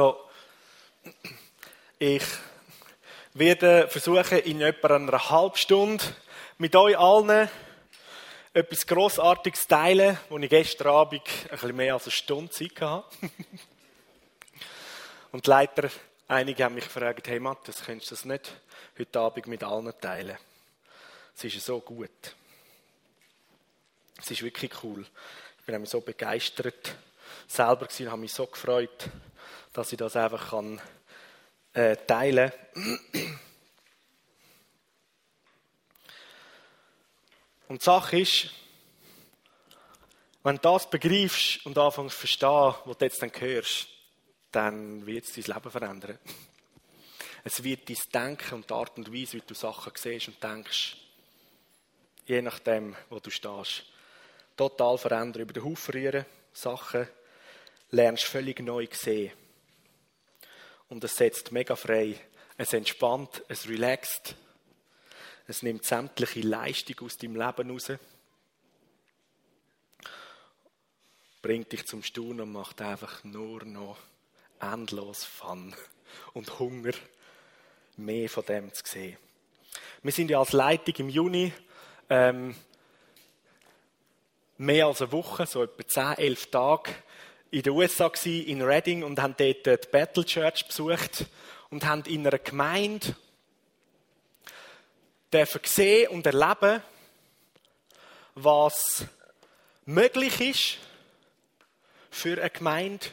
So, ich werde versuchen, in etwa einer halben Stunde mit euch allen etwas Grossartiges zu teilen, wo ich gestern Abend ein bisschen mehr als eine Stunde Zeit hatte. Und leider, einige haben mich gefragt, hey Matthias, könntest du das nicht heute Abend mit allen teilen? Es ist so gut. Es ist wirklich cool. Ich bin so begeistert selber gewesen, habe mich so gefreut, dass ich das einfach kann, äh, teilen Und die Sache ist, wenn du das begreifst und anfängst zu verstehen, was du jetzt dann hörst, dann wird es dein Leben verändern. Es wird dein Denken und die Art und Weise, wie du Sachen siehst und denkst, je nachdem, wo du stehst, total verändern, über den Haufen rühren, Sachen lernst völlig neu sehen. Und es setzt mega frei. Es entspannt, es relaxt. Es nimmt sämtliche Leistung aus deinem Leben raus. Bringt dich zum Staunen und macht einfach nur noch endlos Fun und Hunger, mehr von dem zu sehen. Wir sind ja als Leitung im Juni ähm, mehr als eine Woche, so etwa 10, 11 Tage in den USA gewesen, in Reading und haben dort die Battle Church besucht und haben in einer Gemeinde dürfen sehen und erleben, was möglich ist für eine Gemeinde,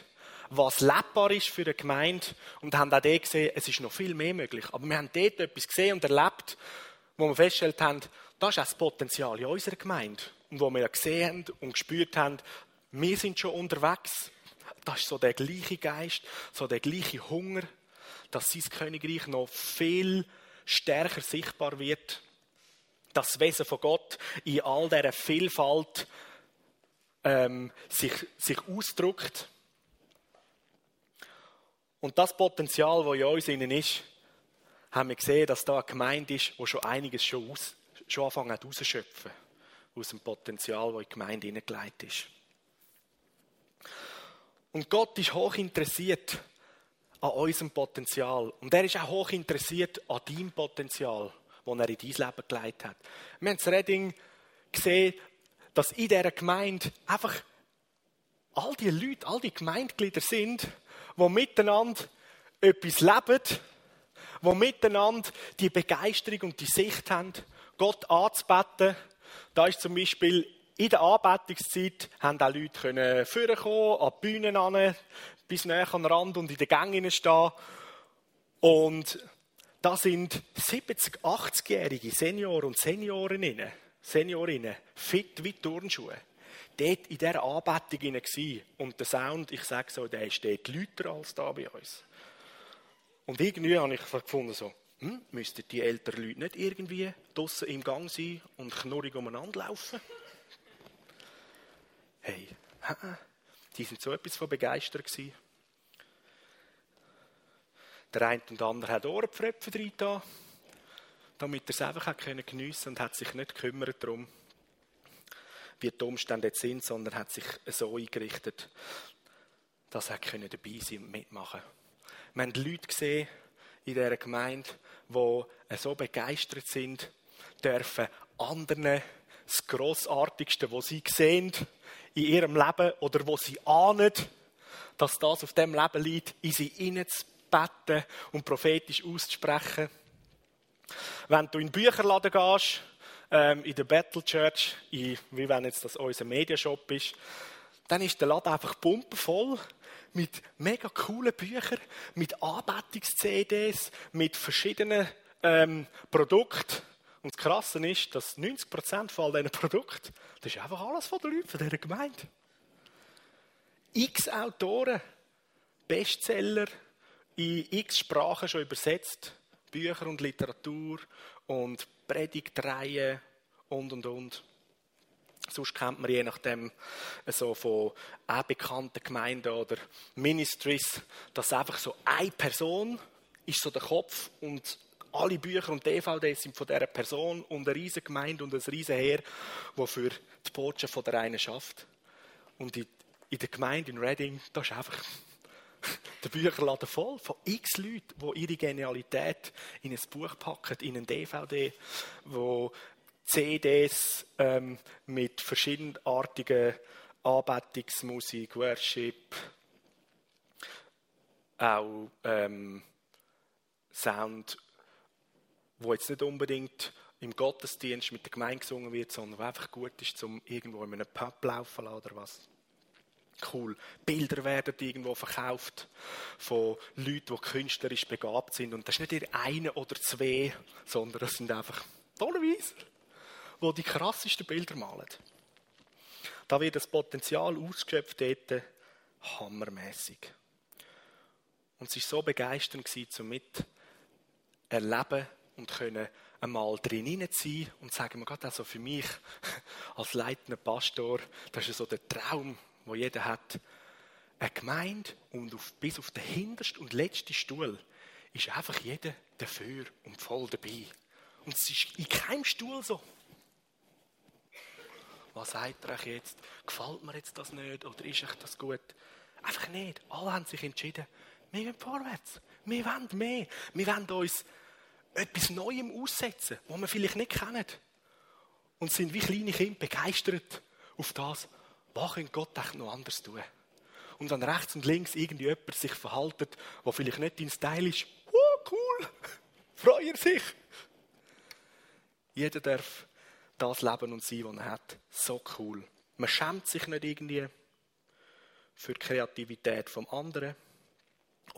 was lebbar ist für eine Gemeinde und haben auch dort gesehen, es ist noch viel mehr möglich. Aber wir haben dort etwas gesehen und erlebt, wo wir festgestellt haben, das ist auch das Potenzial in unserer Gemeinde. Und wo wir gesehen und gespürt haben, wir sind schon unterwegs. Das ist so der gleiche Geist, so der gleiche Hunger, dass sein Königreich noch viel stärker sichtbar wird. Das Wesen von Gott in all dieser Vielfalt ähm, sich, sich ausdrückt. Und das Potenzial, das in uns innen ist, haben wir gesehen, dass da eine Gemeinde ist, die schon einiges schon, aus, schon anfangen hat auszuschöpfen aus dem Potenzial, das in die Gemeinde hineingelegt ist. Und Gott ist hoch interessiert an unserem Potenzial. Und er ist auch hoch interessiert an deinem Potenzial, das er in dein Leben gelegt hat. Wir haben das Redding gesehen, dass in dieser Gemeinde einfach all die Leute, all die Gemeindeglieder sind, die miteinander etwas leben, die miteinander die Begeisterung und die Sicht haben, Gott anzubeten. Da ist zum Beispiel in der Anbetungszeit haben auch Leute können vorkommen, an die Bühnen an, bis näher an den Rand und in den Gängen stehen. Und da sind 70, 80-jährige Senioren und Seniorinnen, Seniorinnen, fit wie Turnschuhe, dort in dieser Anbetung waren. Und der Sound, ich sage so, der ist dort lauter als da bei uns. Und irgendwie habe ich gefunden, so, hm, müssten die älteren Leute nicht irgendwie draußen im Gang sein und knurrig umeinander laufen? Hey, die sind so etwas von begeistert gewesen. Der eine und andere hat Ohrenpfröpfe drin da, damit er es einfach geniessen konnte und hat sich nicht gekümmert darum, wie die Umstände jetzt sind, sondern hat sich so eingerichtet, dass er dabei sein und mitmachen Wir haben Leute gesehen in dieser Gemeinde, die so begeistert sind, dürfen anderen das Grossartigste, was sie sehen, in ihrem Leben oder wo sie ahnen, dass das auf dem Leben liegt, in sie hineinzubeten und prophetisch auszusprechen. Wenn du in den Bücherladen gehst, ähm, in der Battle Church, in, wie wenn jetzt das unser Mediashop ist, dann ist der Laden einfach pumpenvoll mit mega coolen Büchern, mit Anbetungs-CDs, mit verschiedenen ähm, Produkten. Und das Krasse ist, dass 90% von all diesen Produkten, das ist einfach alles von den Leuten von dieser Gemeinde. X Autoren, Bestseller, in x Sprachen schon übersetzt, Bücher und Literatur und Predigtreihen und und und. Sonst kennt man je nachdem so von auch bekannten Gemeinden oder Ministries, dass einfach so eine Person ist so der Kopf und alle Bücher und DVDs sind von dieser Person und eine riesige Gemeinde und ein riesen Heer, das für die Botschaft von der einen schafft. Und in, in der Gemeinde in Reading, da ist einfach der Bücherladen voll von x Leuten, die ihre Genialität in ein Buch packen, in ein DVD, wo CDs ähm, mit verschiedenartigen Anbetungsmusik, Worship, auch ähm, Sound, wo jetzt nicht unbedingt im Gottesdienst mit der Gemeinde gesungen wird, sondern einfach gut ist, um irgendwo in einem Pub laufen oder was. Cool. Bilder werden irgendwo verkauft von Leuten, die künstlerisch begabt sind. Und das ist nicht eine oder zwei, sondern das sind einfach tolle Weiser, die die krassesten Bilder malen. Da wird das Potenzial ausgeschöpft dort hammermäßig. Und es war so begeisternd, um mit erleben und können einmal drin sein und sagen gerade also für mich als leitender Pastor, das ist so der Traum, wo jeder hat. Eine Gemeinde und auf, bis auf den hintersten und letzten Stuhl ist einfach jeder dafür und voll dabei. Und es ist in keinem Stuhl so. Was sagt er euch jetzt? Gefällt mir jetzt das nicht oder ist euch das gut? Einfach nicht. Alle haben sich entschieden, wir gehen vorwärts. Wir wollen mehr. Wir wollen uns etwas Neuem aussetzen, was wir vielleicht nicht kennen. Und sind wie kleine Kinder begeistert auf das, was könnte Gott noch anders tun. Und wenn rechts und links irgendjemand sich verhaltet, der vielleicht nicht dein Style ist, oh, cool, freut er sich. Jeder darf das leben und sein, was er hat. So cool. Man schämt sich nicht irgendwie für die Kreativität vom anderen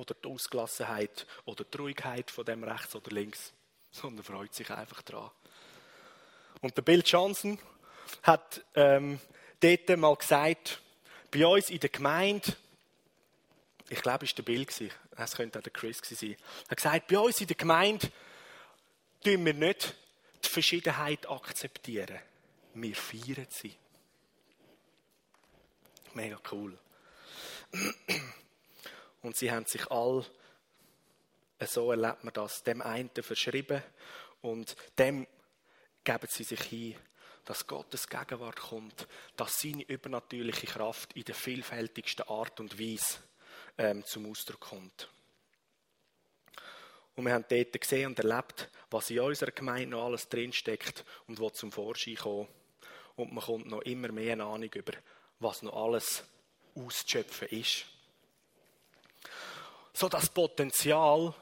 oder die Ausgelassenheit oder die Ruhigkeit von dem rechts oder links, sondern freut sich einfach dran. Und der Bill Johnson hat ähm, dort mal gesagt, bei uns in der Gemeinde, ich glaube, es war der Bill, es könnte auch der Chris sein, er hat gesagt, bei uns in der Gemeinde tun wir nicht die Verschiedenheit akzeptieren. Wir feiern sie. Mega cool. Und sie haben sich all, so erlebt man das, dem einen verschrieben und dem geben sie sich hin, dass Gottes Gegenwart kommt, dass seine übernatürliche Kraft in der vielfältigsten Art und Weise ähm, zum Ausdruck kommt. Und wir haben dort gesehen und erlebt, was in unserer Gemeinde noch alles drinsteckt und was zum Vorschein kommt. Und man kommt noch immer mehr eine Ahnung über, was noch alles auszuschöpfen ist so das Potenzial,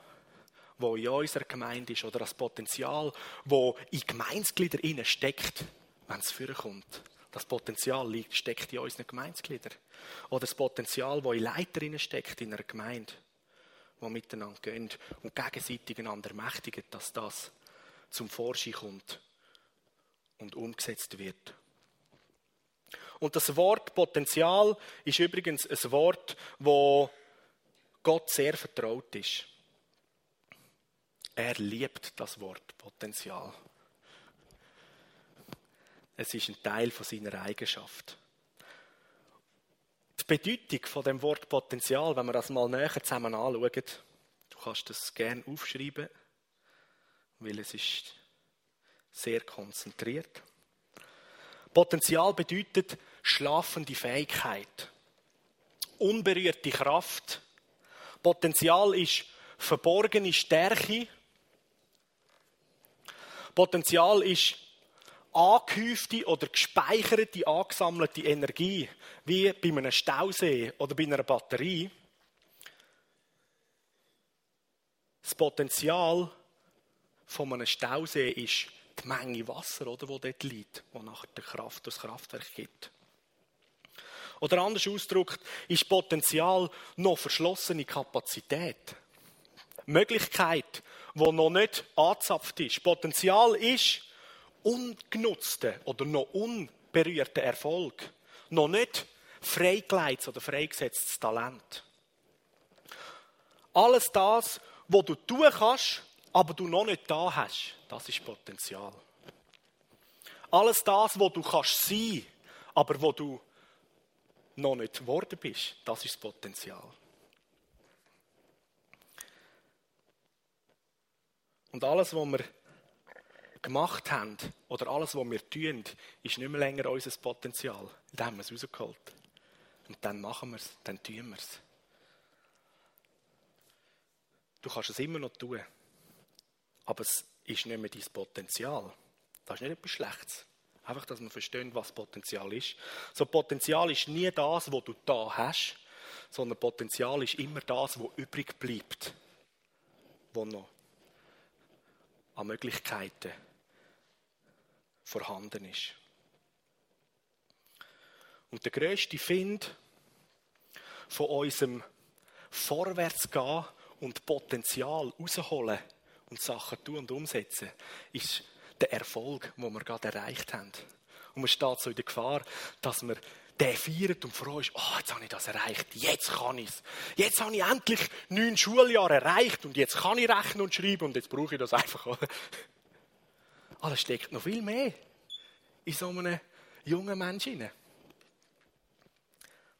wo in unserer Gemeinde ist, oder das Potenzial, wo in Gemeinsglieder innen steckt, wenn es vorkommt. Das Potenzial liegt, steckt in unseren Gemeinsgliedern. Oder das Potenzial, wo in Leiterinnen steckt in einer Gemeinde, wo miteinander gehen und gegenseitig einander mächtigen, dass das zum Vorschein kommt und umgesetzt wird. Und das Wort Potenzial ist übrigens ein Wort, wo Gott sehr vertraut ist. Er liebt das Wort Potenzial. Es ist ein Teil von seiner Eigenschaft. Die Bedeutung von dem Wort Potenzial, wenn wir das mal näher zusammen anschauen, du kannst das gerne aufschreiben, weil es ist sehr konzentriert. Potenzial bedeutet schlafende Fähigkeit, unberührte Kraft, Potenzial ist verborgene Stärke. Potenzial ist angehäufte oder gespeicherte, angesammelte Energie, wie bei einem Stausee oder bei einer Batterie. Das Potenzial von einem Stausee ist die Menge Wasser, oder, wo dort liegt, wo nachher die Kraft das Kraftwerk gibt. Oder anders ausgedrückt, ist Potenzial noch verschlossene Kapazität. Möglichkeit, wo noch nicht angezapft ist. Potenzial ist ungenutzter oder noch unberührter Erfolg. Noch nicht freigeleitet oder freigesetztes Talent. Alles das, was du tun kannst, aber du noch nicht da hast, das ist Potenzial. Alles das, was du kannst sein, aber wo du noch nicht geworden bist, das ist das Potenzial. Und alles, was wir gemacht haben oder alles, was wir tun, ist nicht mehr länger unser Potenzial. Dann haben wir es rausgeholt. Und dann machen wir es, dann tun wir es. Du kannst es immer noch tun. Aber es ist nicht mehr dein Potenzial. Das ist nicht etwas Schlechtes. Einfach, dass man versteht, was Potenzial ist. So Potenzial ist nie das, was du da hast, sondern Potenzial ist immer das, was übrig bleibt, was noch an Möglichkeiten vorhanden ist. Und der größte Find von unserem Vorwärtsgehen und Potenzial rausholen und Sachen tun und umsetzen, ist der Erfolg, den wir gerade erreicht haben. Und man steht so in der Gefahr, dass man den feiert und froh ist, oh, jetzt habe ich das erreicht, jetzt kann ich es. Jetzt habe ich endlich neun Schuljahre erreicht und jetzt kann ich rechnen und schreiben und jetzt brauche ich das einfach. Aber es steckt noch viel mehr in so einem jungen Menschen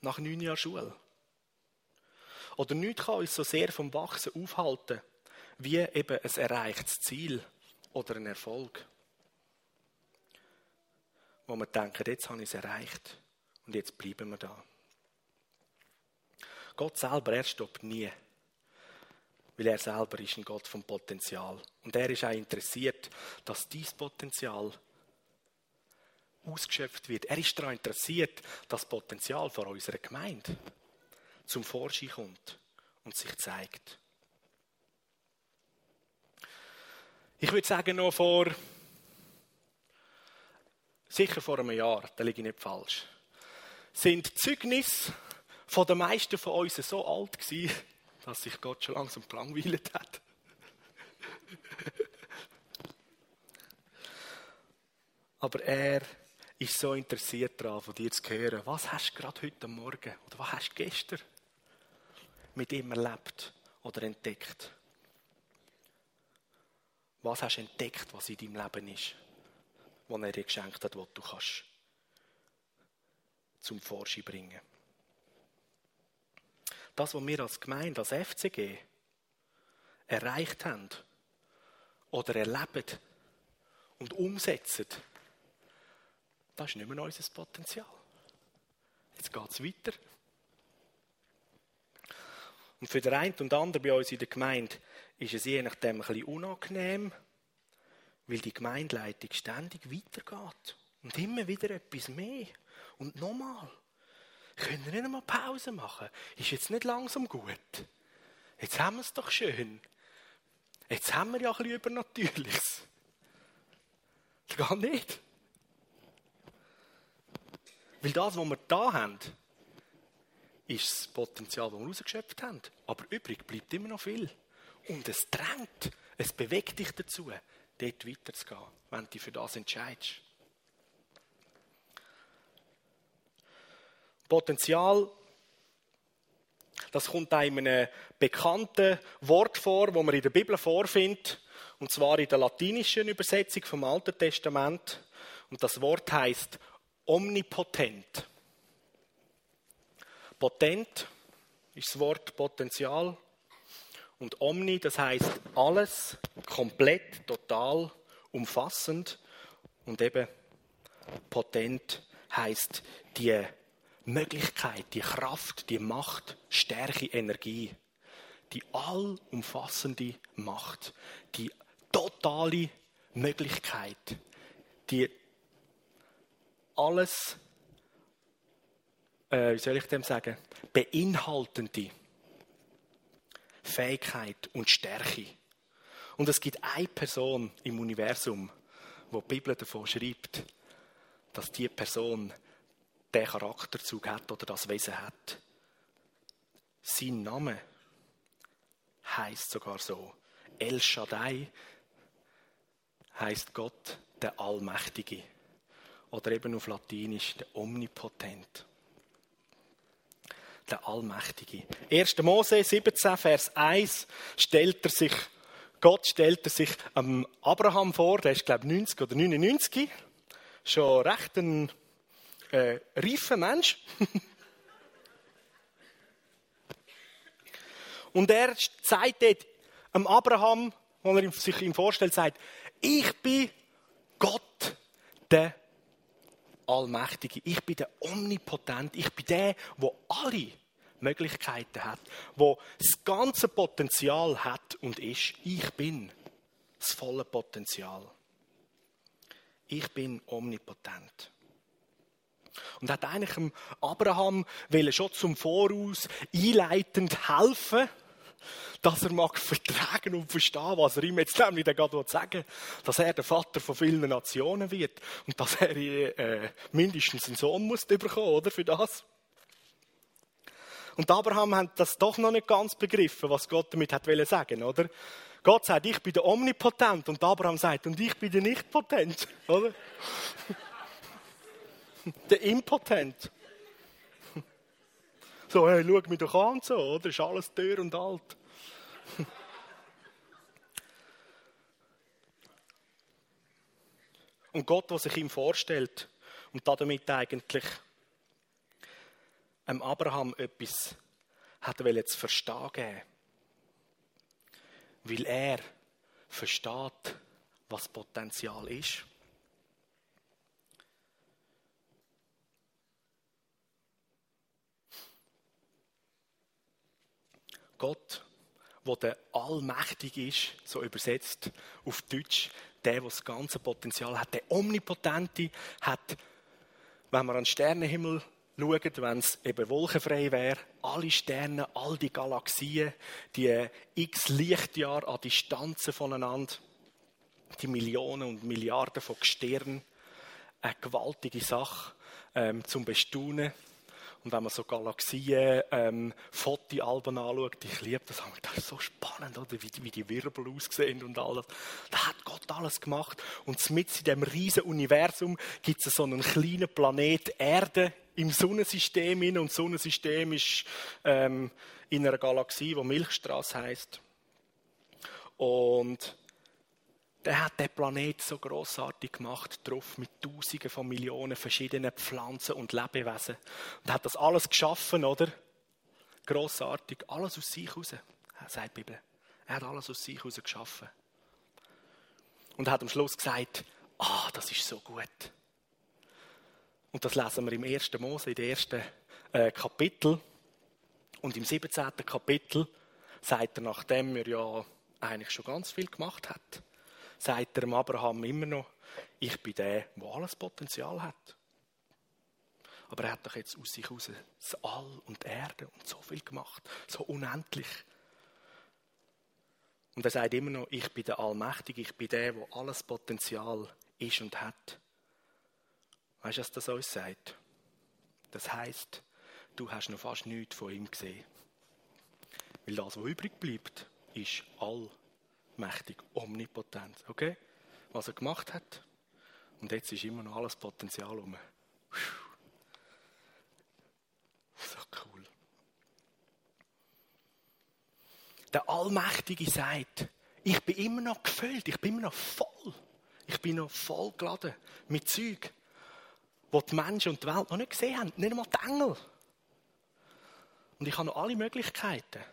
Nach neun Jahren Schule. Oder nichts kann uns so sehr vom Wachsen aufhalten, wie eben ein erreichtes Ziel oder ein Erfolg. Wo man denkt, jetzt habe ich es erreicht und jetzt bleiben wir da. Gott selber, er stoppt nie. Weil er selber ist ein Gott vom Potenzial. Und er ist auch interessiert, dass dieses Potenzial ausgeschöpft wird. Er ist daran interessiert, dass das Potenzial von unserer Gemeinde zum Vorschein kommt und sich zeigt. Ich würde sagen, noch vor, sicher vor einem Jahr, da liege ich nicht falsch, sind die Zeugnisse von den meisten von uns so alt gewesen, dass sich Gott schon langsam gelangweilt hat. Aber er ist so interessiert daran, von dir zu hören. Was hast du gerade heute Morgen oder was hast du gestern mit ihm erlebt oder entdeckt? Was hast du entdeckt, was in deinem Leben ist, was er dir geschenkt hat, was du kannst zum Vorschein bringen? Das, was wir als Gemeinde, als FCG erreicht haben oder erleben und umsetzen, das ist nicht mehr unser Potenzial. Jetzt geht es weiter. Und für den einen und anderen bei uns in der Gemeinde ist es je nachdem ein bisschen unangenehm, weil die Gemeindeleitung ständig weitergeht. Und immer wieder etwas mehr. Und nochmal. Können wir nicht einmal Pause machen? Ist jetzt nicht langsam gut? Jetzt haben wir es doch schön. Jetzt haben wir ja ein bisschen Übernatürliches. Das geht nicht. Weil das, was wir da haben, ist das Potenzial, das wir rausgeschöpft haben. Aber übrig bleibt immer noch viel. Und es drängt, es bewegt dich dazu, dort weiterzugehen, wenn du dich für das entscheidest. Potenzial, das kommt in einem bekannten Wort vor, wo man in der Bibel vorfindet, und zwar in der latinischen Übersetzung vom Alten Testament. Und das Wort heißt omnipotent. Potent ist das Wort Potenzial. Und omni, das heißt alles, komplett, total, umfassend. Und eben potent heißt die Möglichkeit, die Kraft, die Macht, Stärke, Energie. Die allumfassende Macht, die totale Möglichkeit, die alles äh, wie soll ich dem sagen, beinhaltende Fähigkeit und Stärke. Und es gibt eine Person im Universum, wo die Bibel davon schreibt, dass die Person den Charakterzug hat oder das Wesen hat. Sein Name heißt sogar so. El Shaddai heißt Gott der Allmächtige. Oder eben auf Latinisch der Omnipotent der Allmächtige. 1. Mose 17, Vers 1 stellt er sich, Gott stellt er sich ähm, Abraham vor, der ist glaube ich 90 oder 99, schon recht ein äh, reifer Mensch. Und er sagt dort am Abraham, wenn er sich ihm vorstellt, sagt, ich bin Gott, der Allmächtige. Ich bin der Omnipotent. Ich bin der, wo alle Möglichkeiten hat, wo das ganze Potenzial hat und ist. Ich bin das volle Potenzial. Ich bin omnipotent. Und hat eigentlich Abraham schon zum Voraus einleitend helfen, dass er mag vertragen und verstehen, was er ihm jetzt nämlich gerade sagen dass er der Vater von vielen Nationen wird und dass er äh, mindestens einen Sohn muss bekommen, oder für das. Und Abraham hat das doch noch nicht ganz begriffen, was Gott damit hat sagen, oder? Gott sagt, ich bin der Omnipotent und Abraham sagt, und ich bin der Nichtpotent, oder? der Impotent. So, hey, schau mich doch an, so, oder? Ist alles teuer und alt. Und Gott, was sich ihm vorstellt und damit eigentlich einem Abraham etwas hat er zu verstehen geben. Weil er versteht, was Potenzial ist. Gott, wo der allmächtig ist, so übersetzt auf Deutsch, der, der das ganze Potenzial hat, der Omnipotente hat, wenn man an den Sternenhimmel schaut, wenn es eben wolkenfrei wäre, alle Sterne, all die Galaxien, die x Lichtjahre an Distanzen voneinander, die Millionen und Milliarden von Sternen, eine gewaltige Sache ähm, zum Bestaunen. Und wenn man so Galaxien, ähm, anschaut, ich liebe das, das ist so spannend, oder? Wie, wie die Wirbel aussehen und alles. Da hat Gott alles gemacht. Und mit in diesem riesen Universum gibt es so einen kleinen Planet Erde im Sonnensystem. Und das Sonnensystem ist ähm, in einer Galaxie, die Milchstraße heißt. Und der hat den Planet so großartig gemacht, drauf mit Tausenden von Millionen verschiedenen Pflanzen und Lebewesen. Und hat das alles geschaffen, oder? Großartig, alles aus sich heraus, sagt die Bibel. Er hat alles aus sich heraus geschaffen. Und hat am Schluss gesagt, ah, das ist so gut. Und das lesen wir im 1. Mose, in den ersten äh, Kapitel. Und im 17. Kapitel sagt er, nachdem er ja eigentlich schon ganz viel gemacht hat, sagt er Abraham immer noch, ich bin der, der alles Potenzial hat. Aber er hat doch jetzt aus sich heraus das All und Erde und so viel gemacht, so unendlich. Und er sagt immer noch, ich bin der Allmächtige, ich bin der, der alles Potenzial ist und hat. Weißt du, was das uns sagt? Das heißt, du hast noch fast nichts von ihm gesehen. Weil das, was übrig bleibt, ist all mächtig, omnipotent. Okay? Was er gemacht hat. Und jetzt ist immer noch alles Potenzial um. So cool. Der Allmächtige sagt, ich bin immer noch gefüllt, ich bin immer noch voll. Ich bin noch voll geladen mit Zeug, wo die Menschen und die Welt noch nicht gesehen haben. Nicht einmal die Engel. Und ich habe noch alle Möglichkeiten.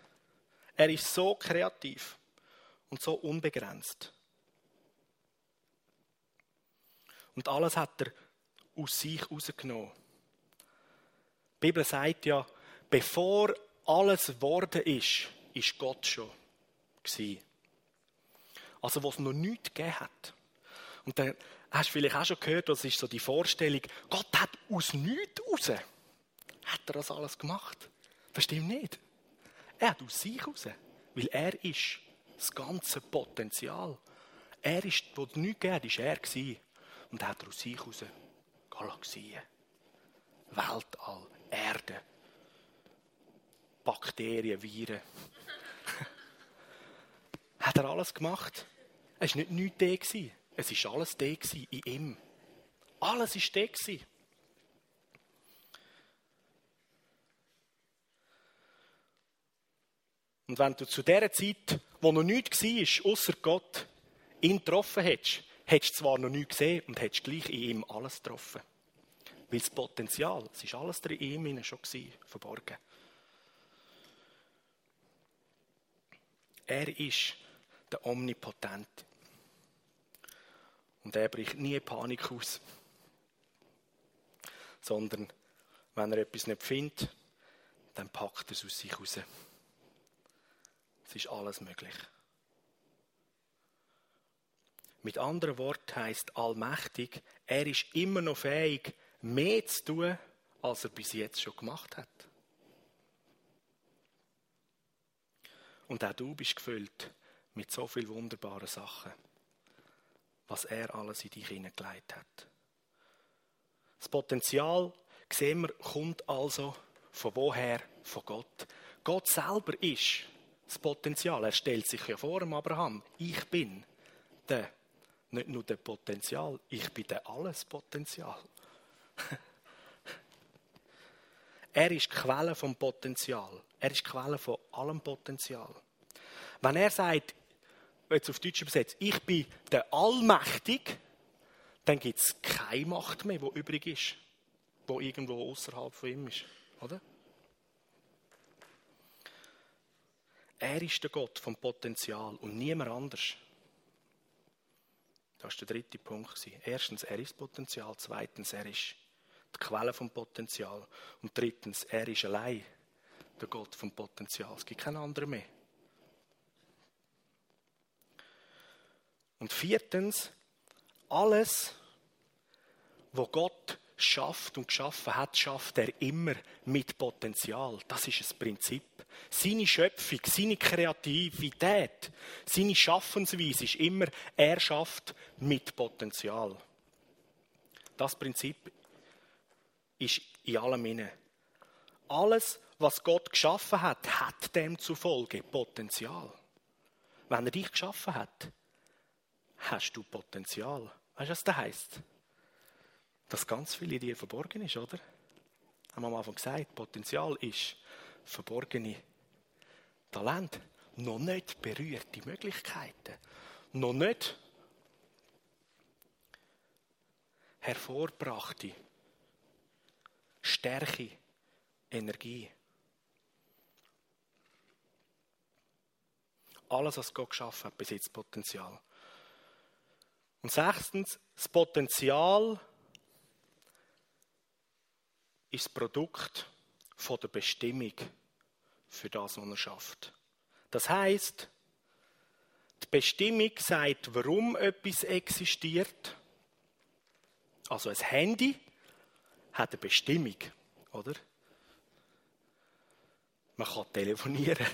Er ist so kreativ und so unbegrenzt. Und alles hat er aus sich rausgenommen. Die Bibel sagt ja, bevor alles geworden ist, ist Gott schon gewesen. Also, was noch nichts gegeben hat. Und dann hast du vielleicht auch schon gehört, das ist so die Vorstellung, Gott hat aus nichts raus, hat er das alles gemacht. Das stimmt nicht. Er hat aus sich raus, weil er ist das ganze Potenzial. Er ist, wo es nichts gegeben ist er gewesen. Und er hat aus sich heraus Galaxien, Weltall, Erde, Bakterien, Viren. hat er alles gemacht. Es war nicht nichts da. Gewesen. Es war alles da in ihm. Alles war da. Gewesen. Und wenn du zu dieser Zeit, wo noch nichts war, außer Gott, ihn getroffen hättest, hättest du zwar noch nichts gesehen und hättest gleich in ihm alles getroffen. Weil das Potenzial, es war alles in ihm schon gewesen, verborgen. Er ist der Omnipotente. Und er bricht nie Panik aus. Sondern, wenn er etwas nicht findet, dann packt er es aus sich raus. Es ist alles möglich. Mit anderen Worten heißt allmächtig, er ist immer noch fähig, mehr zu tun, als er bis jetzt schon gemacht hat. Und auch du bist gefüllt mit so vielen wunderbaren Sachen, was er alles in dich hineingelegt hat. Das Potenzial, sehen wir, kommt also von woher? Von Gott. Gott selber ist das Potenzial. Er stellt sich ja vor dem Abraham. Ich bin der, nicht nur der Potenzial, ich bin der alles Potenzial. er ist die Quelle vom Potenzial. Er ist die Quelle von allem Potenzial. Wenn er sagt, jetzt auf Deutsch übersetzt, ich bin der Allmächtig, dann gibt es keine Macht mehr, die übrig ist, die irgendwo außerhalb von ihm ist. Oder? Er ist der Gott vom Potenzial und niemand anders. Das war der dritte Punkt. Erstens, er ist Potenzial. Zweitens, er ist die Quelle vom Potenzial. Und drittens, er ist allein der Gott vom Potenzial. Es gibt keinen anderen mehr. Und viertens, alles, was Gott schafft und geschaffen hat, schafft er immer mit Potenzial. Das ist das Prinzip. Seine Schöpfung, seine Kreativität, seine Schaffensweise ist immer, er schafft mit Potenzial. Das Prinzip ist in allem inne. Alles, was Gott geschaffen hat, hat dem zufolge Potenzial. Wenn er dich geschaffen hat, hast du Potenzial. Weißt du, was das heisst? Dass ganz viel in dir verborgen ist, oder? Haben wir am Anfang gesagt, Potenzial ist verborgene Talent. Noch nicht berührte Möglichkeiten. Noch nicht hervorbrachte Stärke, Energie. Alles, was Gott geschaffen hat, besitzt Potenzial. Und sechstens, das Potenzial ist das Produkt von der Bestimmung für das, was er schafft. Das heißt, die Bestimmung sagt, warum etwas existiert. Also ein Handy hat eine Bestimmung, oder? Man kann telefonieren.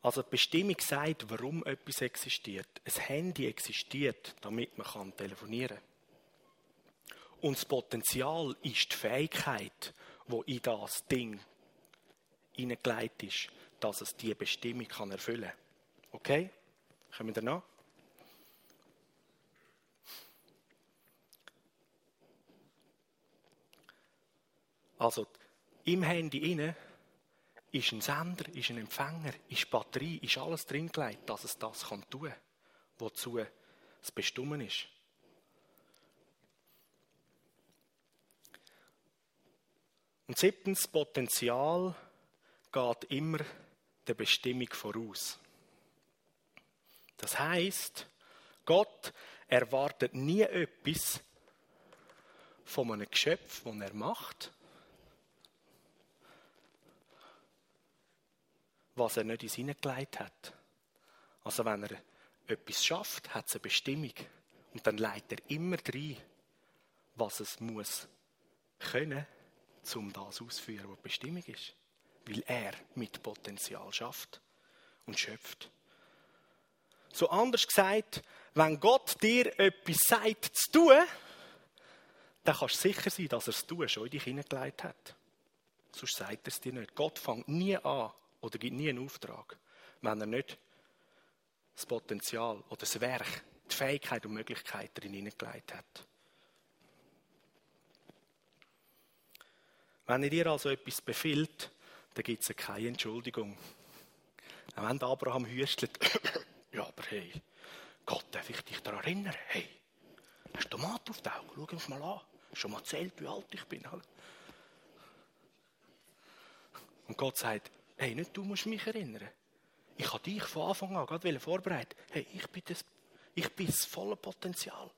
Also die Bestimmung sagt, warum etwas existiert. Ein Handy existiert, damit man telefonieren kann. Und das Potenzial ist die Fähigkeit, wo in das Ding hineingelegt ist, dass es diese Bestimmung kann erfüllen kann. Okay? Kommen wir nach? Also im Handy inne ist ein Sender, ist ein Empfänger, ist Batterie, ist alles drin gelegt, dass es das tun kann, wozu es bestimmt ist. Und siebtens, Potenzial geht immer der Bestimmung voraus. Das heißt, Gott erwartet nie etwas von einem Geschöpf, das er macht, was er nicht in Sinne gelegt hat. Also wenn er etwas schafft, hat es eine Bestimmung. Und dann leitet er immer rein, was es muss können, um das auszuführen, was die Bestimmung ist. Weil er mit Potenzial schafft und schöpft. So anders gesagt, wenn Gott dir etwas sagt zu tun, dann kannst du sicher sein, dass er es tun schon in dich hineingelegt hat. Sonst sagt er es dir nicht. Gott fängt nie an, oder gibt nie einen Auftrag, wenn er nicht das Potenzial oder das Werk, die Fähigkeit und Möglichkeit darin hineingelegt hat. Wenn er dir also etwas befiehlt, dann gibt es keine Entschuldigung. Auch wenn Abraham hüstelt, ja, aber hey, Gott, darf ich dich daran erinnern? Hey, hast du Tomaten auf den Augen? Schau uns mal an. Schon mal erzählt, wie alt ich bin. Und Gott sagt, Hey, nicht du musst mich erinnern. Ich habe dich von Anfang an gerade vorbereitet. Hey, ich bin das, ich bin das volle Potenzial.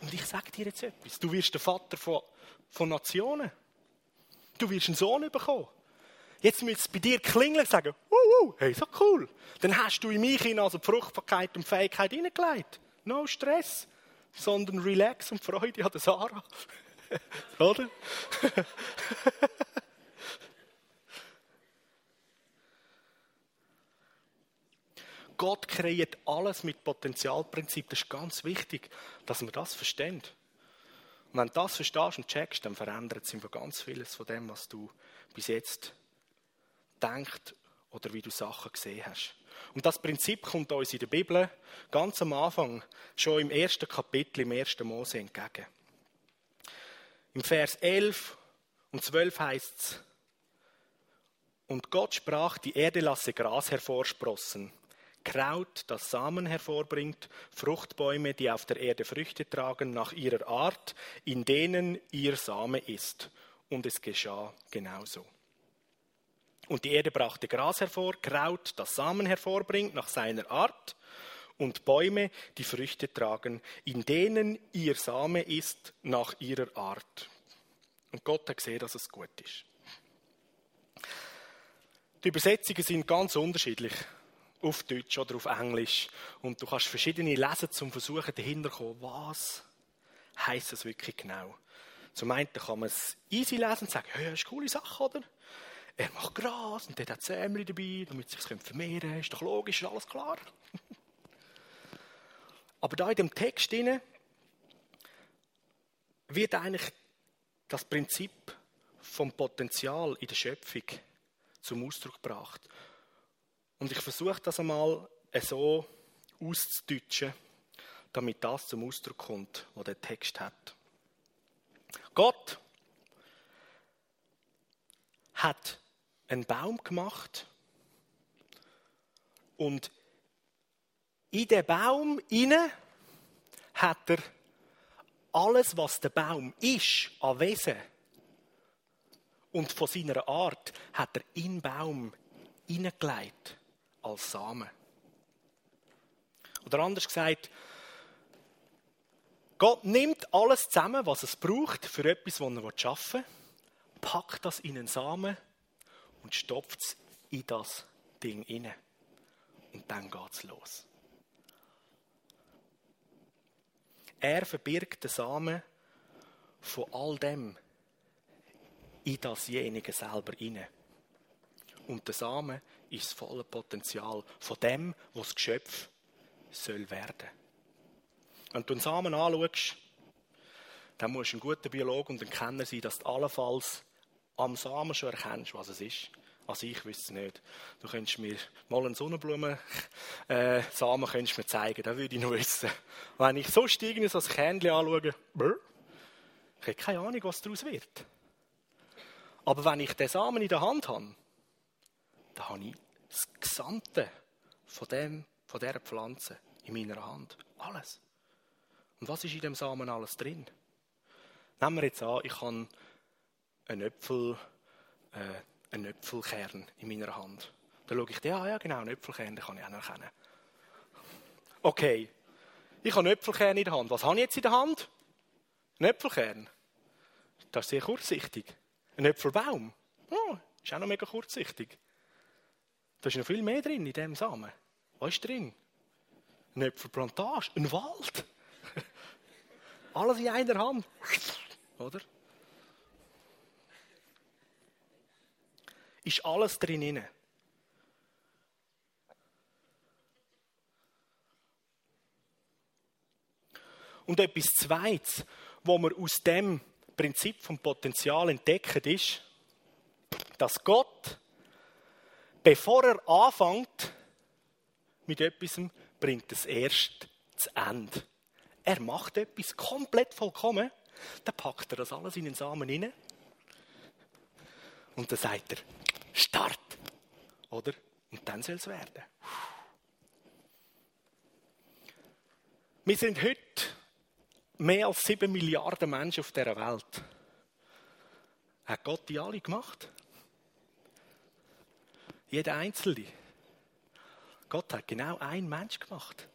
Und ich sage dir jetzt etwas. Du wirst der Vater von, von Nationen. Du wirst einen Sohn bekommen. Jetzt müsste es bei dir klingeln und sagen, uh, uh, hey, so cool. Dann hast du in mich hin also die Fruchtbarkeit und Fähigkeit hineingelegt. No Stress, sondern Relax und Freude an der Sarah. Oder? Gott kreiert alles mit Potenzialprinzip. Das ist ganz wichtig, dass man das versteht. Und wenn du das verstehst und checkst, dann verändert sich ganz vieles von dem, was du bis jetzt denkst oder wie du Sachen gesehen hast. Und das Prinzip kommt uns in der Bibel ganz am Anfang, schon im ersten Kapitel, im ersten Mose entgegen. Im Vers 11 und 12 heißt es, und Gott sprach, die Erde lasse Gras hervorsprossen Kraut, das Samen hervorbringt, Fruchtbäume, die auf der Erde Früchte tragen nach ihrer Art, in denen ihr Same ist. Und es geschah genauso. Und die Erde brachte Gras hervor, Kraut, das Samen hervorbringt nach seiner Art, und Bäume, die Früchte tragen, in denen ihr Same ist nach ihrer Art. Und Gott hat gesehen, dass es gut ist. Die Übersetzungen sind ganz unterschiedlich auf Deutsch oder auf Englisch. Und du kannst verschiedene lesen, um versuchen, dahinter zu kommen, was heisst das wirklich genau. Zum einen kann man es easy lesen und sagen, hey, das ist eine coole Sache, oder? Er macht Gras und der hat Sämli dabei, damit es sich vermehren kann. Ist doch logisch, ist alles klar. Aber da in dem Text drin wird eigentlich das Prinzip vom Potenzial in der Schöpfung zum Ausdruck gebracht. Und ich versuche das einmal so auszudeutschen, damit das zum Ausdruck kommt, was der Text hat. Gott hat einen Baum gemacht und in den Baum inne hat er alles, was der Baum ist, an Wesen und von seiner Art, hat er in den Baum hineingelegt als Samen. Oder anders gesagt, Gott nimmt alles zusammen, was es braucht für etwas, was er schaffen will, packt das in einen Samen und stopft es in das Ding inne. Und dann geht es los. Er verbirgt den Samen von all dem in dasjenige selber inne. Und der Samen ist das volle Potenzial von dem, was das Geschöpf soll werden. Wenn du einen Samen anschaust, dann musst du ein guter Biologe und ein Kenner sein, dass du allenfalls am Samen schon erkennst, was es ist. Also ich wüsste es nicht. Du könntest mir mal einen Sonnenblumen äh, Samen könntest zeigen, das würde ich noch wissen. Wenn ich so steige, so Kernchen anschaue, brr, ich habe keine Ahnung, was daraus wird. Aber wenn ich den Samen in der Hand habe, dann habe ich das Gesamte von, dem, von dieser Pflanze in meiner Hand. Alles. Und was ist in dem Samen alles drin? Nehmen wir jetzt an, ich habe einen, Äpfel, äh, einen Äpfelkern in meiner Hand. Dann schaue ich, ja, ja, genau, einen Äpfelkern, den kann ich auch noch erkennen. Okay, ich habe einen Äpfelkern in der Hand. Was habe ich jetzt in der Hand? Ein Äpfelkern. Das ist sehr kurzsichtig. Ein Äpfelbaum. Oh, ist auch noch mega kurzsichtig. Da ist noch viel mehr drin in dem Samen. Was ist drin? Eine Äpfelplantage, ein Wald. Alles in einer Hand. Oder? Ist alles drin. Und etwas Zweites, wo wir aus dem Prinzip vom Potenzial entdecken, ist, dass Gott bevor er anfängt mit etwas, bringt es erst zu Ende. Er macht etwas komplett vollkommen, dann packt er das alles in den Samen hinein und dann sagt er, Start. Oder? Und dann soll es werden. Wir sind heute mehr als sieben Milliarden Menschen auf dieser Welt. Hat Gott die alle gemacht? Jeder Einzelne. Gott hat genau einen Mensch gemacht.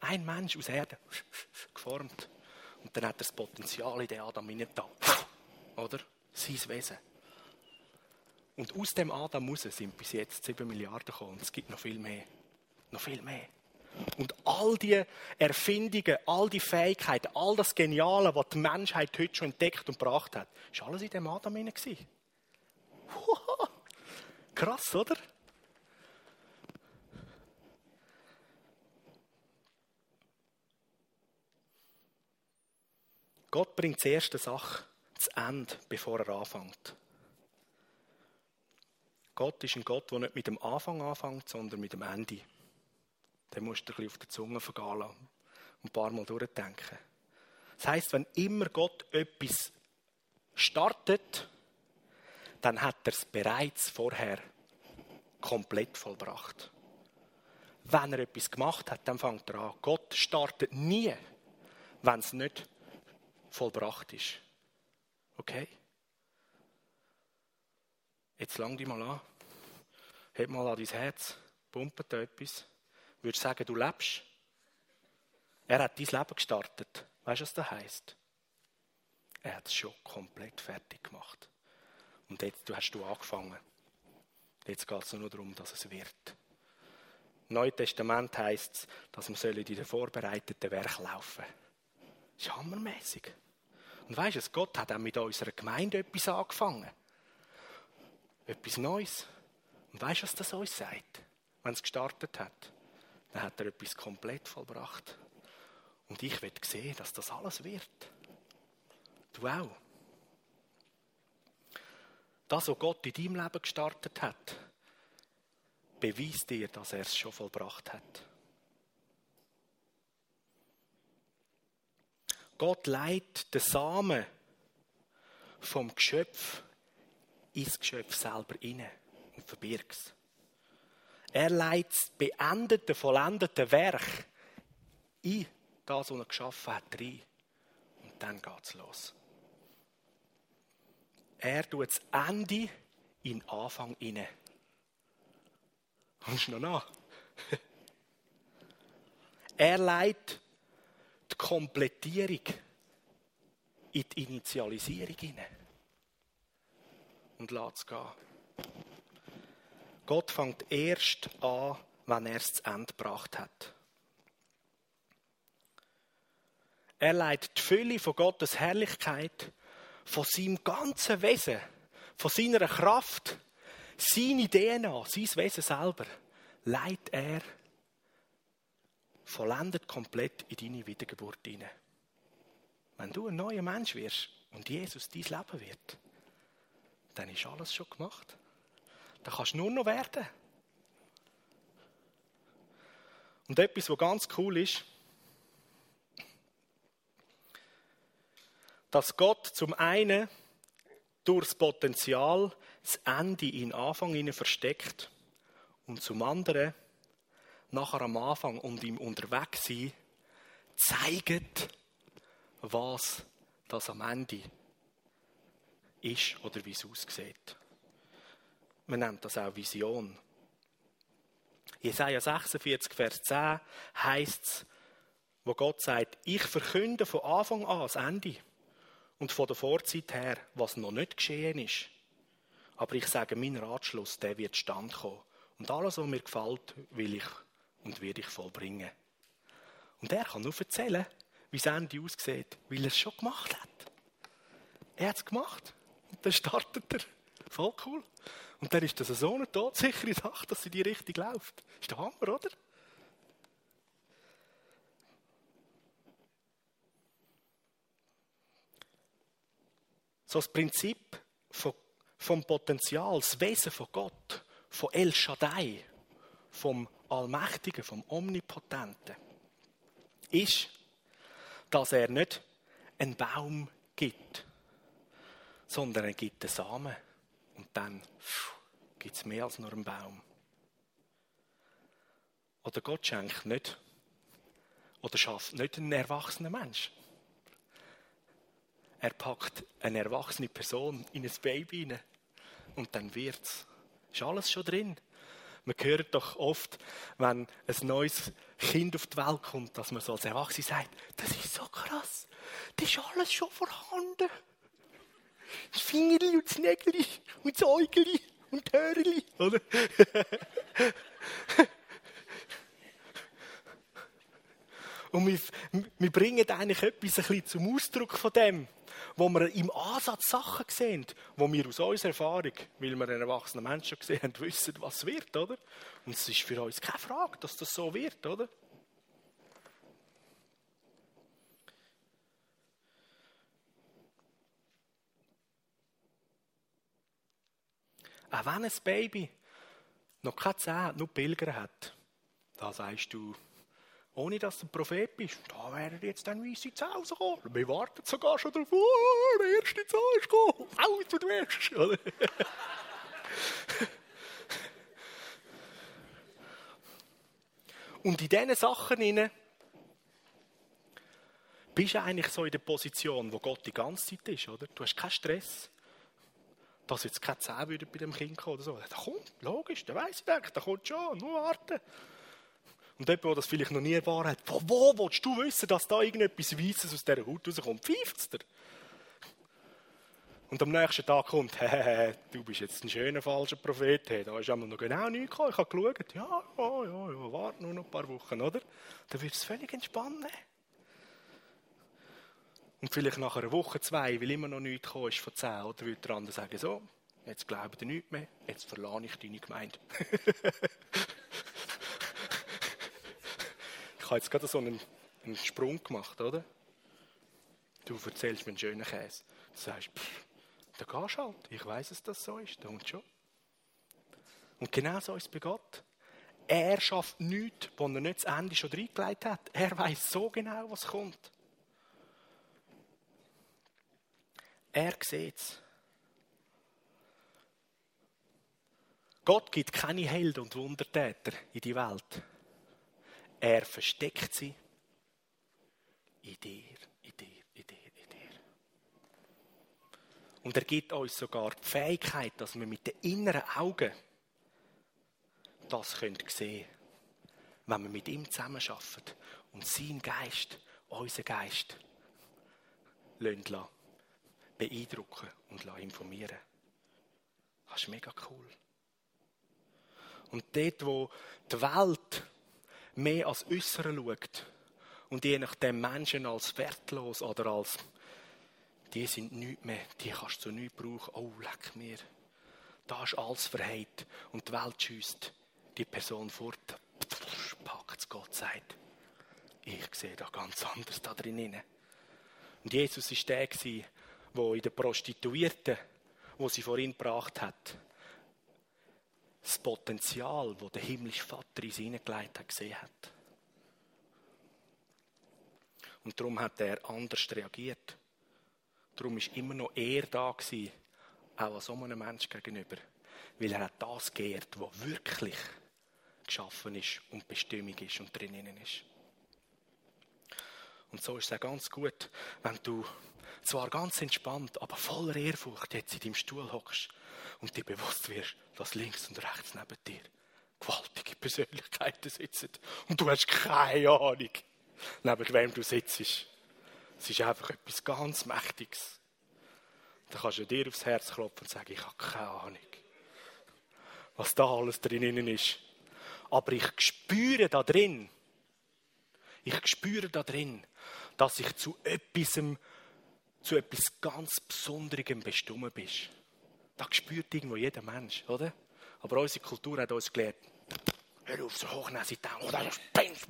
Ein Mensch aus Erde geformt. Und dann hat er das Potenzial in den Adam hineingetan. Oder? Sein Wesen. Und aus dem Adam raus sind bis jetzt 7 Milliarden gekommen. Und es gibt noch viel mehr. Noch viel mehr. Und all die Erfindungen, all die Fähigkeiten, all das Geniale, was die Menschheit heute schon entdeckt und gebracht hat, ist alles in dem Adam hinein. Krass, oder? Gott bringt die erste Sache zu Ende, bevor er anfängt. Gott ist ein Gott, der nicht mit dem Anfang anfängt, sondern mit dem Ende. Den musst du ein auf der Zunge vergehen lassen und ein paar Mal durchdenken. Das heisst, wenn immer Gott etwas startet, dann hat er es bereits vorher komplett vollbracht. Wenn er etwas gemacht hat, dann fängt er an. Gott startet nie, wenn es nicht vollbracht ist. Okay? Jetzt lang dich mal an. Heb mal an dein Herz. Pumpet da etwas. Würdest sagen, du lebst? Er hat dein Leben gestartet. Weißt du, was das heisst? Er hat es schon komplett fertig gemacht. Und jetzt hast du angefangen. Jetzt geht es nur darum, dass es wird. Im Neuen Testament heisst es, dass wir in den vorbereiteten Werk laufen Das ist hammermäßig. Und weißt du, Gott hat auch mit unserer Gemeinde etwas angefangen. Etwas Neues. Und weißt du, was das uns sagt, wenn es gestartet hat? Dann hat er etwas komplett vollbracht. Und ich will sehen, dass das alles wird. Du auch. Das, was Gott in deinem Leben gestartet hat, beweist dir, dass er es schon vollbracht hat. Gott leitet den Samen vom Geschöpf ins Geschöpf selber inne und verbirgt es. Er leitet das beendete, vollendete Werk in das, was er geschaffen hat, rein. Und dann geht es los. Er tut das Ende in den Anfang inne. Kommst du noch nach? er leitet Komplettierung in die Initialisierung hinein. Und lässt es gehen. Gott fängt erst an, wenn er es zu Ende gebracht hat. Er leitet die Fülle von Gottes Herrlichkeit, von seinem ganzen Wesen, von seiner Kraft, seine DNA, sein Wesen selber, leitet er vollendet komplett in deine Wiedergeburt hinein. Wenn du ein neuer Mensch wirst und Jesus dein Leben wird, dann ist alles schon gemacht. Dann kannst du nur noch werden. Und etwas, was ganz cool ist, dass Gott zum einen durch das Potenzial das Ende in Anfang versteckt und zum anderen nachher am Anfang und im Unterwegssein zeigt, was das am Ende ist oder wie es aussieht. Man nennt das auch Vision. Jesaja 46, Vers 10 heißt es, wo Gott sagt, ich verkünde von Anfang an das Ende und von der Vorzeit her, was noch nicht geschehen ist. Aber ich sage, mein Ratschluss, der wird stand kommen. Und alles, was mir gefällt, will ich und werde ich vollbringen. Und er kann nur erzählen, wie das Ende aussieht, weil er es schon gemacht hat. Er hat es gemacht. Und dann startet er. Voll cool. Und dann ist das so eine todsichere Sache, dass sie die richtig läuft. Ist der Hammer, oder? So das Prinzip vom Potenzial, das Wesen von Gott, von El Shaddai, vom Allmächtigen, vom Omnipotenten, ist, dass er nicht einen Baum gibt, sondern er gibt den Samen. Und dann gibt es mehr als nur einen Baum. Oder Gott schenkt nicht oder schafft nicht einen erwachsenen Mensch. Er packt eine erwachsene Person in ein Baby hinein und dann wird's. Ist alles schon drin. Man hört doch oft, wenn ein neues Kind auf die Welt kommt, dass man so als Erwachsene sagt, das ist so krass, das ist alles schon vorhanden. Das Fingerli und das Nägeli und das Äugeli und das Hörli, oder? Und wir, wir bringen eigentlich etwas ein bisschen zum Ausdruck von dem, wo wir im Ansatz Sachen sehen, wo wir aus unserer Erfahrung, weil wir einen erwachsenen Menschen gesehen haben, wissen, was wird, oder? Und es ist für uns keine Frage, dass das so wird, oder? Auch wenn ein Baby noch keine Zähne, nur Pilger hat, da sagst du, ohne dass du ein Prophet bist, da wären jetzt dann weisse Zähne rausgekommen. Wir warten sogar schon darauf, oh, der erste Zahn ist gekommen, au, du wirst. Und in diesen Sachen hinein bist du eigentlich so in der Position, wo Gott die ganze Zeit ist, oder? Du hast keinen Stress dass jetzt keine Zähne würden bei dem Kind kommen oder so. Da kommt, logisch, der weiß ich denke, da kommt schon, nur warten. Und jemand, der das vielleicht noch nie erfahren hat, wo, wo willst du wissen, dass da irgendetwas Weißes aus dieser Haut rauskommt? Pfeift dir? Und am nächsten Tag kommt, du bist jetzt ein schöner falscher Prophet, hey, da ist einmal noch genau nichts gekommen, ich habe geschaut, ja, ja, ja, ja, warte nur noch ein paar Wochen, oder? Dann wird es völlig entspannen. Und vielleicht nach einer Woche, zwei, weil immer noch nichts gekommen ist von zehn, oder würde der andere sagen, so, jetzt glaubt ihr nichts mehr, jetzt verlade ich deine Gemeinde. ich habe jetzt gerade so einen, einen, Sprung gemacht, oder? Du erzählst mir einen schönen Käse. Du sagst, pff, da gehst halt. Ich weiß, dass das so ist. Da und schon. Und genau so ist es bei Gott. Er schafft nichts, wo er nicht das Ende schon reingelegt hat. Er weiß so genau, was kommt. Er sieht es. Gott gibt keine Helden und Wundertäter in die Welt. Er versteckt sie in dir, in dir, in dir, in dir. Und er gibt uns sogar die Fähigkeit, dass wir mit den inneren Augen das sehen können, wenn wir mit ihm zusammenarbeiten und sein Geist, unser Geist, lassen beeindrucken und informieren Das ist mega cool. Und dort, wo die Welt mehr als Äußere schaut und je nach dem Menschen als wertlos oder als die sind nichts mehr, die kannst du nicht brauchen. Oh, leck mir. Da ist alles verheilt und die Welt schießt die Person fort. Packt es, Gott sagt. Ich sehe da ganz anders da drin. Und Jesus war der, wo in der Prostituierten, wo sie vor ihn gebracht hat, das Potenzial, das der himmlische Vater in sie hineingelegt hat, gesehen hat. Und darum hat er anders reagiert. Darum ist immer noch er da gewesen, auch als so einem Mensch gegenüber. Weil er hat das geehrt, was wirklich geschaffen ist und Bestimmung ist und drinnen ist. Und so ist es auch ganz gut, wenn du zwar ganz entspannt, aber voller Ehrfurcht jetzt in deinem Stuhl hockst und dir bewusst wirst, dass links und rechts neben dir gewaltige Persönlichkeiten sitzen und du hast keine Ahnung, neben wem du sitzt. Es ist einfach etwas ganz Mächtiges. Da kannst du dir aufs Herz klopfen und sagen, ich habe keine Ahnung, was da alles drinnen ist. Aber ich spüre da drin, ich spüre da drin, dass ich zu etwas zu etwas ganz Besonderem bestimmt bist. Das spürt irgendwo jeder Mensch, oder? Aber unsere Kultur hat uns gelehrt, hör auf, so hochnäsig denken, oh, das ist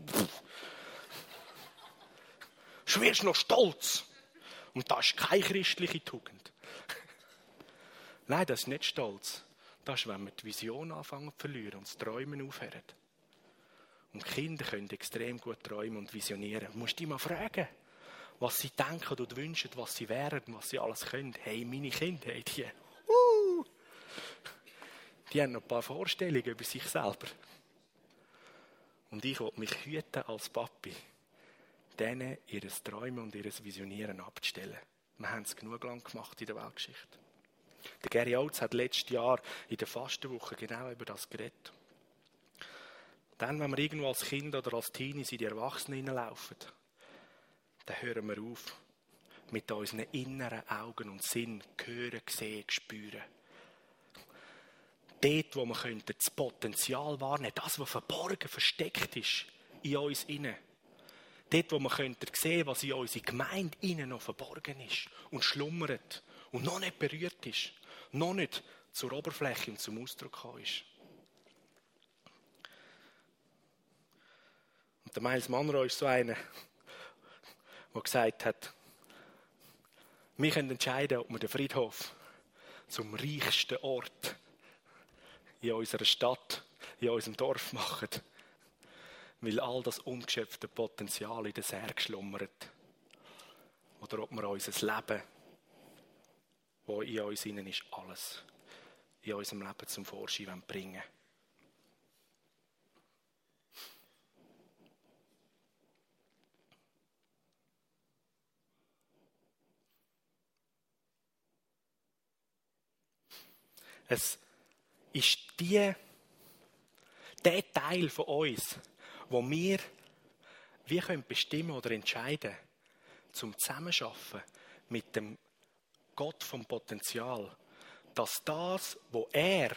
Du wirst noch stolz. Und das ist keine christliche Tugend. Nein, das ist nicht stolz. Das ist, wenn wir die Vision anfangen zu verlieren und das Träumen aufhören. Und Kinder können extrem gut träumen und visionieren. Du musst dich mal fragen was sie denken und wünschen, was sie wären, was sie alles können. Hey, meine Kinder, hey, die, die haben noch ein paar Vorstellungen über sich selber. Und ich will mich hüten als Papi, denen ihres Träumen und ihres Visionieren abzustellen. Wir haben es genug lang gemacht in der Weltgeschichte. Der Gary Oates hat letztes Jahr in der Fastenwoche genau über das geredet. Dann, wenn wir irgendwo als Kind oder als Teenies in die Erwachsenen hineinlaufen, dann hören wir auf, mit unseren inneren Augen und Sinn hören, sehen, spüren. Dort, wo wir das Potenzial wahrnehmen das, was verborgen, versteckt ist in uns innen. Dort, wo wir sehen was in unserer Gemeinde innen noch verborgen ist und schlummert und noch nicht berührt ist, noch nicht zur Oberfläche und zum Ausdruck gekommen ist. Und der Miles Monroe ist so einer, der gesagt hat, wir können entscheiden, ob wir den Friedhof zum reichsten Ort in unserer Stadt, in unserem Dorf machen. Weil all das ungeschöpfte Potenzial in den Särgen schlummert. Oder ob wir unser Leben, das in uns innen ist, alles in unserem Leben zum Vorschein bringen. Es ist die, der Teil von uns, wo wir wie können bestimmen oder entscheiden zum Zusammenschaffen mit dem Gott vom Potenzial, dass das, wo er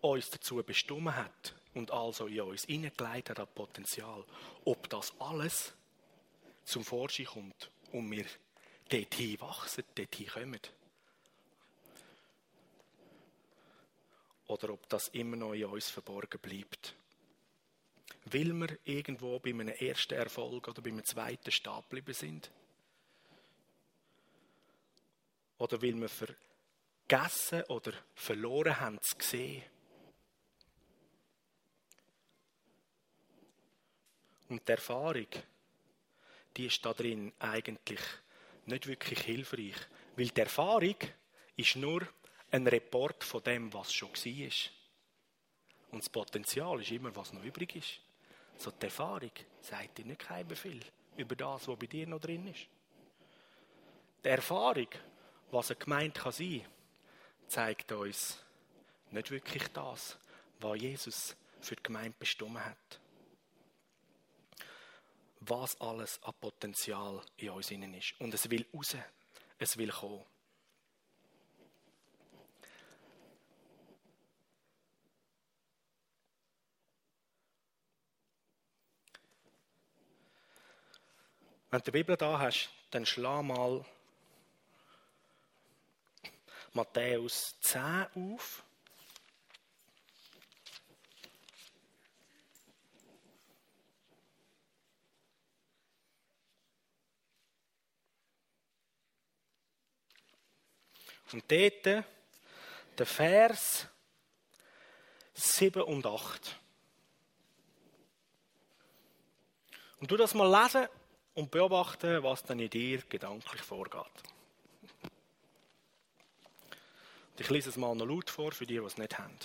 uns dazu bestimmt hat und also in uns hineingeleitet hat, Potenzial, ob das alles zum Vorschein kommt und wir dorthin wachsen, dorthin kommen. Oder ob das immer noch in uns verborgen bleibt. Will wir irgendwo bei einem ersten Erfolg oder bei einem zweiten stehen geblieben sind? Oder will wir vergessen oder verloren haben zu sehen? Und die Erfahrung, die ist da drin eigentlich nicht wirklich hilfreich. Weil die Erfahrung ist nur ein Report von dem, was schon war. Und das Potenzial ist immer, was noch übrig ist. So die Erfahrung sagt dir nicht kein Befehl über das, was bei dir noch drin ist. Die Erfahrung, was eine Gemeinde kann sein kann, zeigt uns nicht wirklich das, was Jesus für die Gemeinde bestimmt hat. Was alles an Potenzial in uns innen ist. Und es will raus. Es will kommen. Wenn du die Bibel da hast, dann schlag mal Matthäus 10 auf. Und dort der Vers 7 und 8. Und du das mal lesen und beobachten, was dann in dir gedanklich vorgeht. Ich lese es mal noch laut vor, für die, die es nicht haben.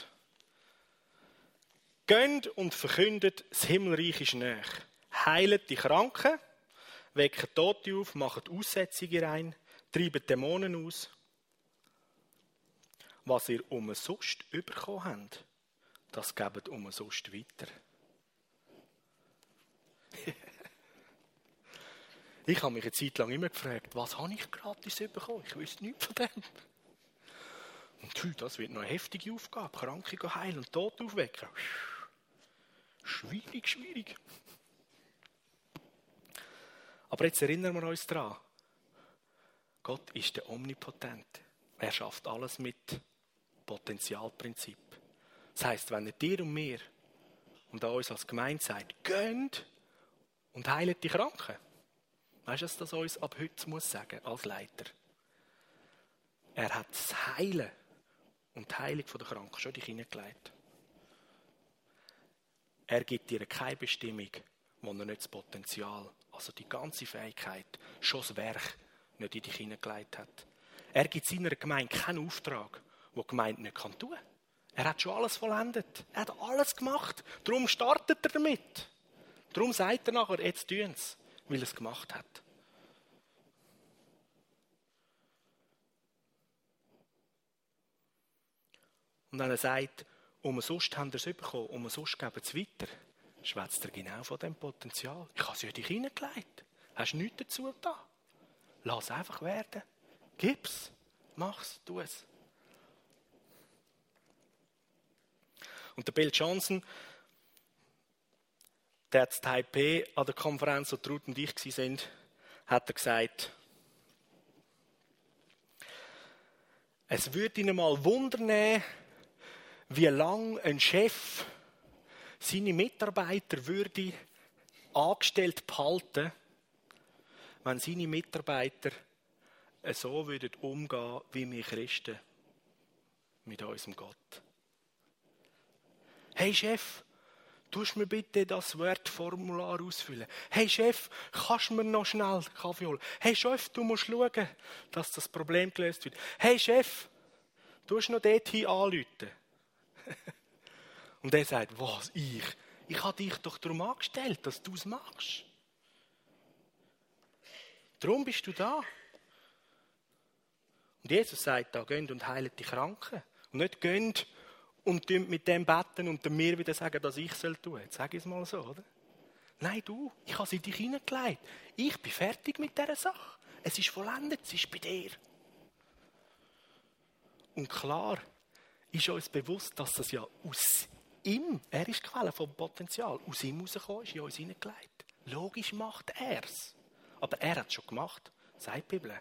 Gönnt und verkündet, das Himmelreich ist näher. Heilet die Kranken, weckt Tote auf, macht Aussetzungen rein, treibt Dämonen aus. Was ihr umsonst bekommen habt, das gebt umsonst weiter. Ich habe mich eine Zeit lang immer gefragt, was habe ich gratis bekommen? Ich wüsste nichts von dem. Und heute, das wird noch eine heftige Aufgabe. Kranke heilen und Tod aufwecken. Schwierig, schwierig. Aber jetzt erinnern wir uns daran. Gott ist der Omnipotent. Er schafft alles mit Potenzialprinzip. Das heißt, wenn er dir und mir und an uns als Gemeinde sagt, gönnt und heilet die Kranken, Weißt du, was das uns ab heute muss sagen, als Leiter? Er hat das Heilen und die Heilung der Kranken schon dich hineingelegt. Er gibt dir keine Bestimmung, wo er nicht das Potenzial, also die ganze Fähigkeit, schon das Werk nicht in dich hineingelegt hat. Er gibt seiner Gemeinde keinen Auftrag, den die Gemeinde nicht tun kann. Er hat schon alles vollendet. Er hat alles gemacht. Darum startet er damit. Darum sagt er nachher, jetzt tun es weil er es gemacht hat. Und wenn er sagt, umsonst haben wir es bekommen, umsonst geben sie es weiter, schwätzt er genau von dem Potenzial. Ich habe es ja dich hineingelegt. Hast nichts dazu da. Lass es einfach werden. Gib's. Mach's. Tu es. Und der Bill Johnson, der hat Taipei an der Konferenz, wo Ruth und ich sind, hat er gesagt, es würde ihn mal wundern, wie lange ein Chef seine Mitarbeiter würde angestellt behalten, wenn seine Mitarbeiter so würden umgehen wie wir Christen mit unserem Gott. Hey Chef, tust mir bitte das Wertformular ausfüllen. Hey Chef, kannst du mir noch schnell Kaffee holen? Hey Chef, du musst schauen, dass das Problem gelöst wird. Hey Chef, tust noch dorthin anrufen. Und er sagt, was, ich? Ich habe dich doch darum angestellt, dass du es machst. Darum bist du da. Und Jesus sagt da, geht und heilt die Kranken. Und nicht geht und mit dem beten und mir wieder sagen, dass ich es tun soll. Ich es mal so, oder? Nein, du, ich habe sie in dich hineingelegt. Ich bin fertig mit dieser Sache. Es ist vollendet, es ist bei dir. Und klar ist uns bewusst, dass das ja aus ihm, er ist Quelle vom Potenzial, aus ihm rausgekommen ist, in uns hineingelegt. Logisch macht er es. Aber er hat es schon gemacht, sagt die Bibel.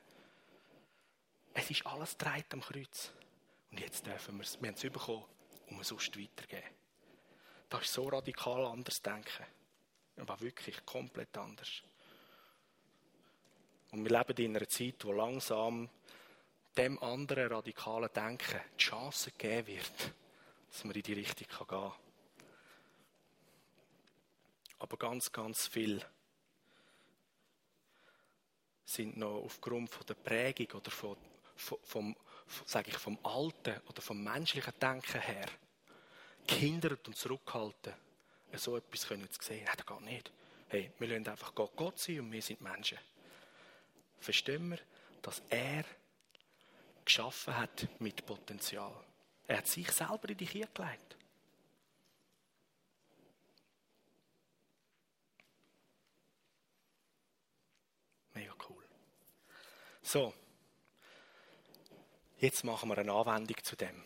Es ist alles dreit am Kreuz. Und jetzt dürfen wir es, wir haben es bekommen, um es sonst weitergeben. Das ist so radikal anders denken. Aber wirklich komplett anders. Und wir leben in einer Zeit, wo langsam dem anderen radikalen Denken die Chance gegeben wird, dass man in die Richtung gehen kann. Aber ganz, ganz viel sind noch aufgrund von der Prägung oder von, vom, sage ich, vom alten oder vom menschlichen Denken her gehindert und zurückgehalten, so etwas können zu sehen. Nein, das geht nicht. Hey, wir lassen einfach Gott Gott sein und wir sind Menschen. Verstehen wir, dass er geschaffen hat mit Potenzial. Er hat sich selber in dich hingelegt. Mega cool. So, jetzt machen wir eine Anwendung zu dem.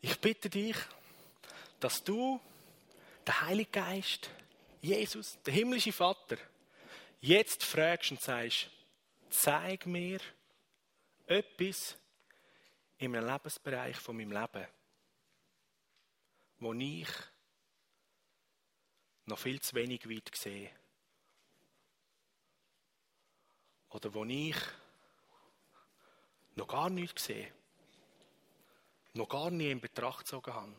Ich bitte dich, dass du, der Heilige Geist, Jesus, der himmlische Vater, jetzt fragst und sagst, zeig mir etwas einem Lebensbereich von meinem Leben, wo ich noch viel zu wenig weit sehe. Oder wo ich noch gar nichts sehe. Noch gar nie in Betracht gezogen habe.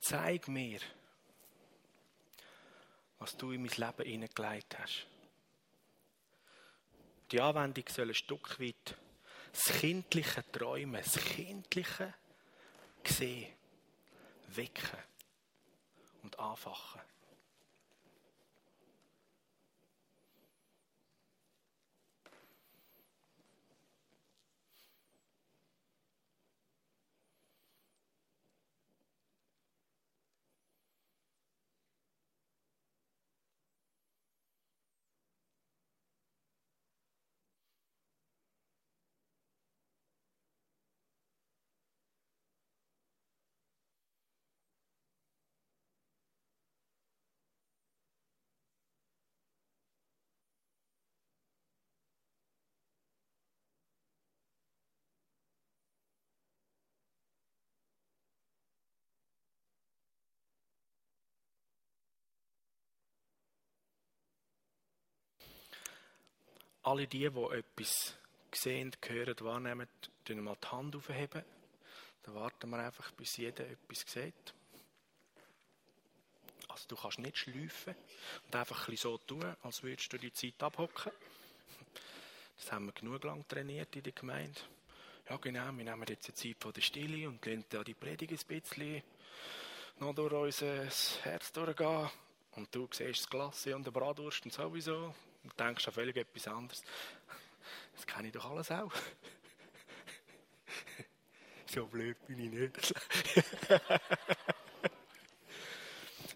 Zeig mir, was du in mein Leben hineingelegt hast. Die Anwendung soll ein Stück weit das kindliche Träumen, das kindliche Sehen wecken und anfachen. Alle die, die etwas sehen, hören, wahrnehmen, tun mal die Hand aufheben. Dann warten wir einfach, bis jeder etwas sieht. Also du kannst nicht schleifen und einfach ein so tun, als würdest du die Zeit abhocken. Das haben wir genug lang trainiert in der Gemeinde. Ja genau, wir nehmen jetzt eine Zeit von der Stille und lassen da die Predigt ein bisschen noch durch unser Herz durchgehen. Und du siehst das Glas und den Bratwurst und sowieso und denkst an völlig etwas anderes. Das kenne ich doch alles auch. so blöd bin ich nicht.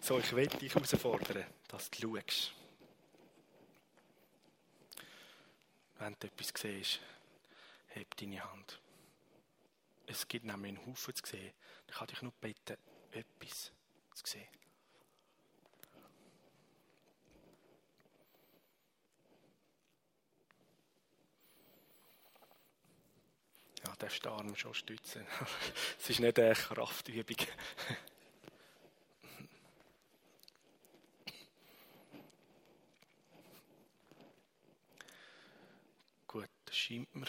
so, ich will dich herausfordern, dass du schaust. Wenn du etwas siehst, heb deine Hand. Es gibt nämlich einen Haufen zu sehen. Ich kann dich nur bitten, etwas zu sehen. Ja, der Arm schon stützen. Es ist nicht eine Kraftübung. Gut, das scheint mir,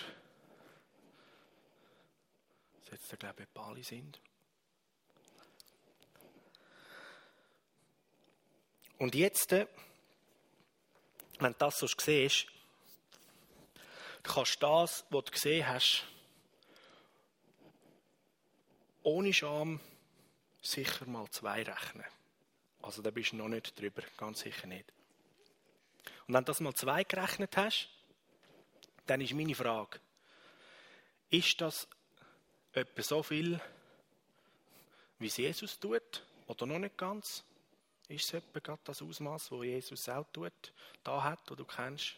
dass jetzt, glaube ich, alle sind. Und jetzt, äh, wenn du das so siehst, kannst du das, was du gesehen hast, ohne Scham sicher mal zwei rechnen. Also da bist du noch nicht drüber, ganz sicher nicht. Und wenn du das mal zwei gerechnet hast, dann ist meine Frage, ist das etwa so viel, wie es Jesus tut, oder noch nicht ganz? Ist es etwa gerade das Ausmaß, wo Jesus auch tut, da hat, wo du kennst?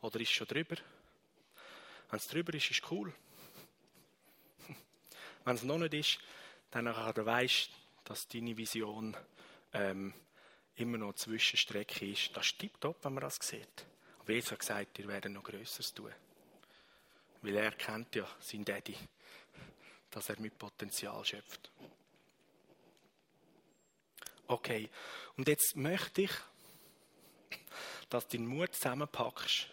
Oder ist es schon drüber? Wenn es drüber ist, ist es cool. Wenn es noch nicht ist, dann weißt du, dass deine Vision ähm, immer noch Zwischenstrecke ist. Das ist tiptop, wenn man das sieht. Aber Jesus hat gesagt, ihr werdet noch Größeres tun. Weil er kennt ja seinen Daddy, dass er mit Potenzial schöpft. Okay, und jetzt möchte ich, dass du deinen Mut zusammenpackst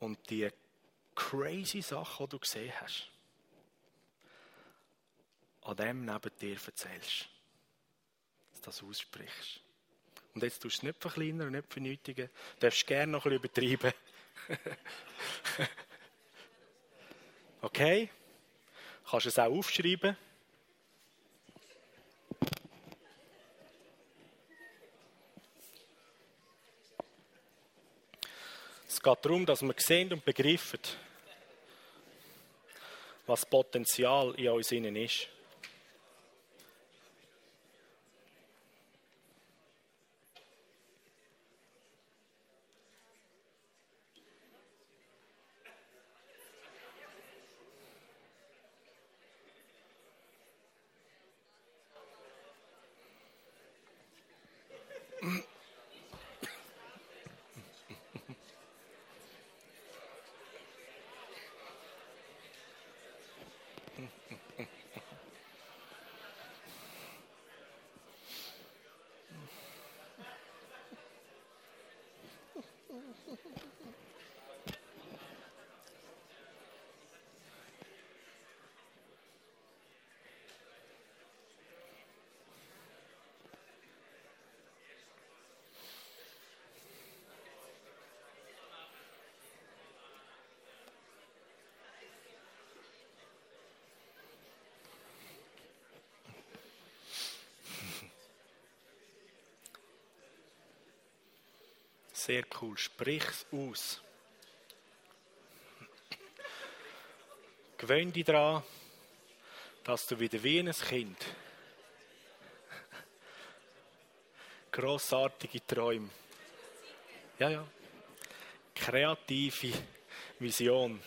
und die crazy Sachen, die du gesehen hast, an dem neben dir erzählst. Dass du das aussprichst. Und jetzt tust du es nicht verkleinern und nicht vernötigen. Du darfst gerne noch bisschen übertreiben. okay? Kannst du es auch aufschreiben? Es geht darum, dass wir sehen und begreifen, was Potenzial in uns ist. Sehr cool. Sprich's aus. Gewöhn dich daran, dass du wieder wie ein Kind grossartige Träume, ja, ja, kreative Vision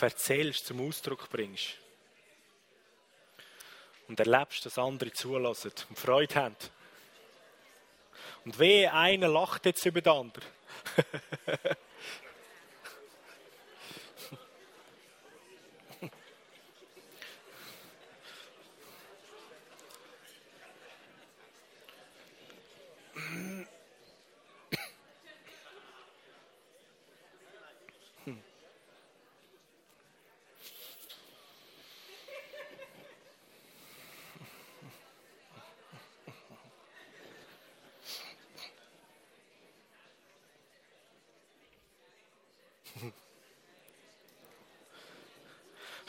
erzählst, zum Ausdruck bringst. Und erlebst, dass andere zulassen und Freude haben. Und weh, einer lacht jetzt über den anderen.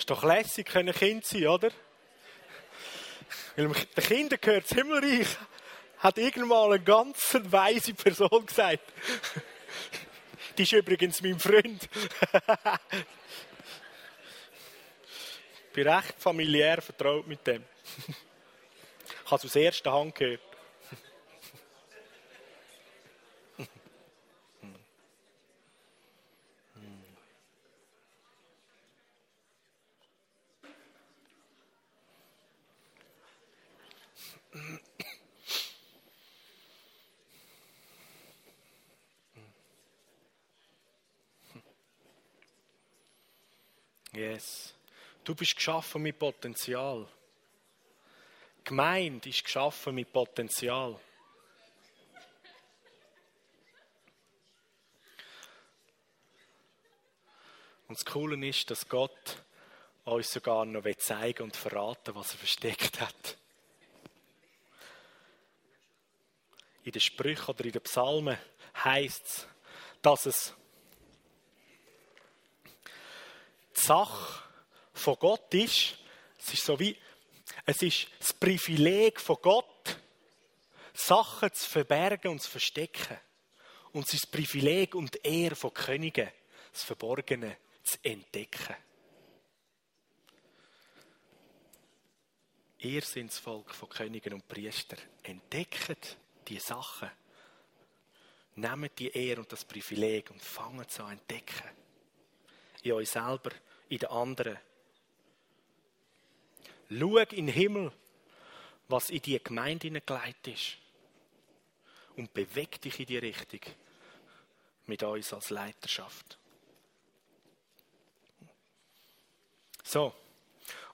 Ist doch lässig, können Kind sein, oder? Weil den Kindern gehört das Himmelreich, hat irgendwann eine ganz weise Person gesagt. Die ist übrigens mein Freund. bin recht familiär vertraut mit dem. ich habe es aus erster Hand gehört. Yes. Du bist geschaffen mit Potenzial. Gemeinde ist geschaffen mit Potenzial. Und das Coole ist, dass Gott uns sogar noch zeigen und verraten, was er versteckt hat. In den Sprüchen oder in den Psalmen heißt es, dass es die Sache von Gott ist, es ist so wie, es ist das Privileg von Gott, Sachen zu verbergen und zu verstecken. Und es ist das Privileg und die Ehre von Königen, das Verborgene zu entdecken. Ihr seid das Volk von Königen und Priestern. Entdeckt die Sachen. Nehmt die Ehre und das Privileg und fangt es an entdecken. In euch selber, in den anderen. Schau in den Himmel, was in die Gemeinde hineingelegt ist. Und beweg dich in die Richtung mit uns als Leiterschaft. So,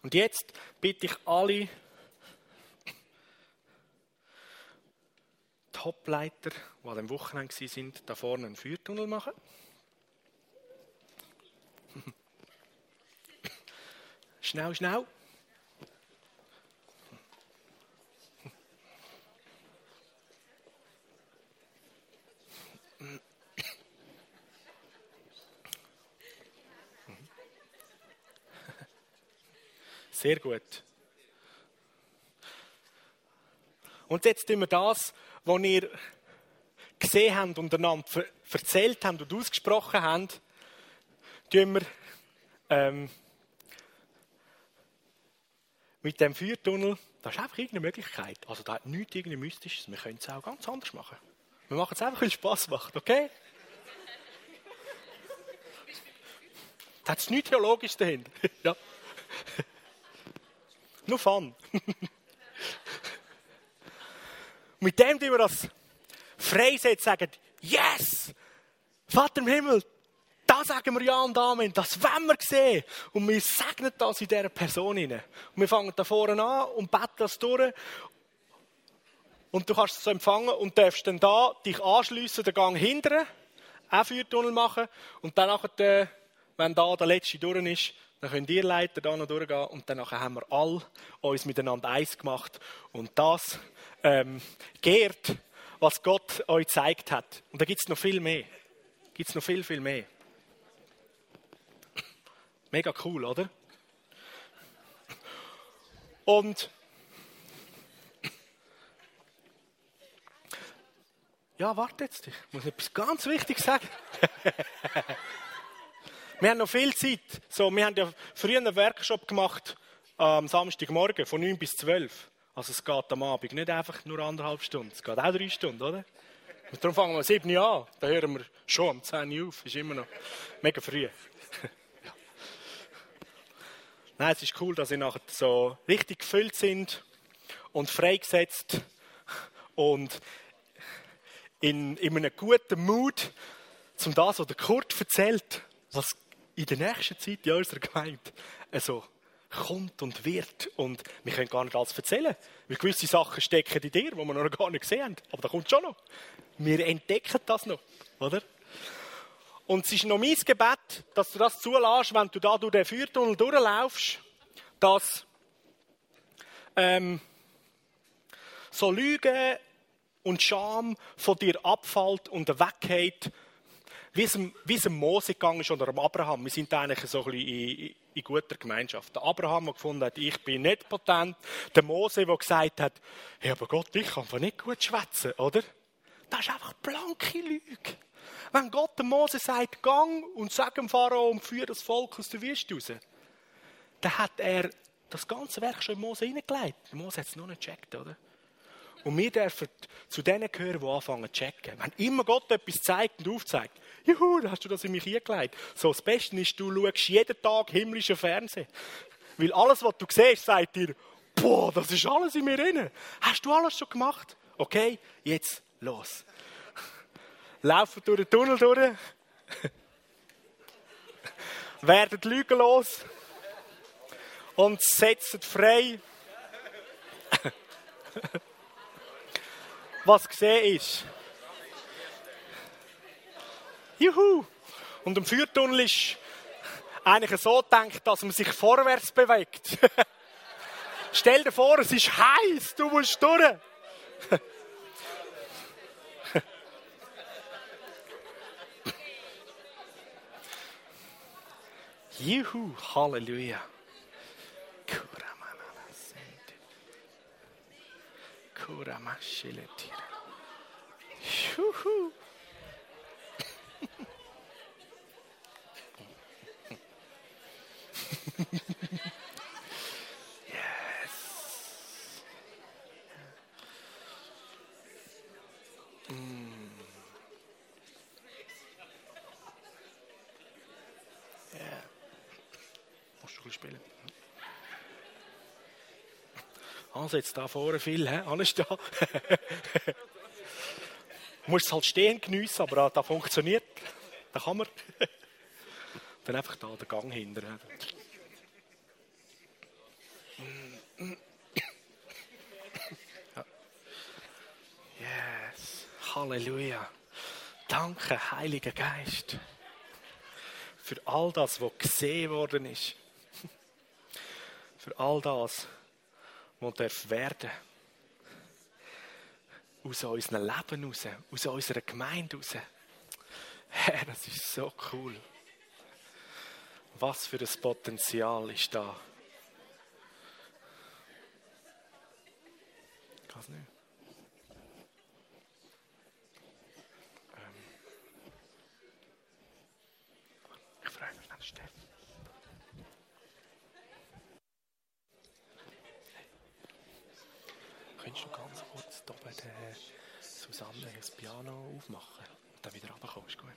und jetzt bitte ich alle Topleiter, die an dem Wochenende waren, da vorne einen Feuertunnel machen. Schnell, schnell. Sehr gut. Und jetzt tun wir das, was ihr gesehen habt und einander erzählt habt und ausgesprochen habt, tun wir ähm, mit dem Feuertunnel, das ist einfach irgendeine Möglichkeit. Also da hat nichts irgendwie Mystisches. Wir können es auch ganz anders machen. Wir machen es einfach, weil es Spass macht, okay? da hat es nichts Theologisches dahinter. ja. Nur Fun. mit dem, die wir das freisetzen, sagen, yes! Vater im Himmel, da sagen wir Ja und Amen. Das wollen wir sehen. Und wir segnen das in dieser Person hinein. Und wir fangen da vorne an und beten das durch. Und du kannst es so empfangen und darfst dann da dich anschliessen, den Gang hindern, auch Feuertunnel machen. Und dann wenn da der letzte durch ist, dann könnt ihr Leiter da noch durchgehen und dann haben wir alle uns miteinander eins gemacht und das ähm, geehrt, was Gott euch gezeigt hat. Und da gibt es noch viel mehr. Gibt es noch viel, viel mehr. Mega cool, oder? Und ja, warte jetzt, ich muss etwas ganz Wichtiges sagen. wir haben noch viel Zeit. So, wir haben ja früher einen Workshop gemacht am Samstagmorgen von 9 bis 12. Also es geht am Abend nicht einfach nur anderthalb Stunden, es geht auch drei Stunden, oder? Und darum fangen wir um 7 Uhr an. Da hören wir schon um 10 Uhr auf. Ist immer noch mega früh. Nein, es ist cool, dass sie nachher so richtig gefüllt sind und freigesetzt und in, in einem guten Mut, zum das, was der Kurt erzählt, was in der nächsten Zeit in unserer Gemeinde also kommt und wird. Und wir können gar nicht alles erzählen. Weil gewisse Sachen stecken in dir, die wir noch gar nicht gesehen haben. Aber da kommt schon noch. Wir entdecken das noch, oder? Und es ist noch mein Gebet, dass du das zulässt, wenn du da durch den Feuertunnel durchlaufst, dass ähm, so Lüge und Scham von dir abfällt und weggeht, wie es, wie es Mose gegangen ist oder am Abraham. Wir sind eigentlich so ein bisschen in, in guter Gemeinschaft. Der Abraham, der gefunden hat, ich bin nicht potent. Der Mose, der gesagt hat, hey, aber Gott, ich kann nicht gut schwätzen, oder? Das ist einfach blanke Lüge. Wenn Gott dem Mose sagt, gang und sag dem Pharao und führe das Volk aus der Wüste raus, dann hat er das ganze Werk schon in Mose hineingelegt. Mose hat es noch nicht gecheckt, oder? Und wir dürfen zu denen gehören, die anfangen zu checken. Wenn immer Gott etwas zeigt und aufzeigt, juhu, hast du das in mich hingelegt. So, das Beste ist, du schaust jeden Tag himmlischen Fernsehen. Weil alles, was du siehst, sagt dir, boah, das ist alles in mir drin. Hast du alles schon gemacht? Okay, jetzt los. Laufen durch den Tunnel durch. Werden Lügen los. Und setzen frei. Was gesehen ist. Juhu! Und im Feuertunnel ist eigentlich so gedacht, dass man sich vorwärts bewegt. Stell dir vor, es ist heiß, du musst durch. Juhu, Halleluja. Juhu. Spielen. Also jetzt da vorne viel, he? alles da. du musst es halt stehen geniessen, aber da funktioniert. Da kann man. Dann einfach da den Gang hinter. Yes. Halleluja. Danke, Heiliger Geist, für all das, was gesehen worden ist für all das, was darf werden aus unserem Leben raus, aus unserer Gemeinde raus. Herr, das ist so cool. Was für ein Potenzial ist da? Kann's nicht. Ähm. Ich frage mich nach Steffen. Könntest du ganz bei der Susanne das Piano aufmachen und dann wieder runterkommst? Gut.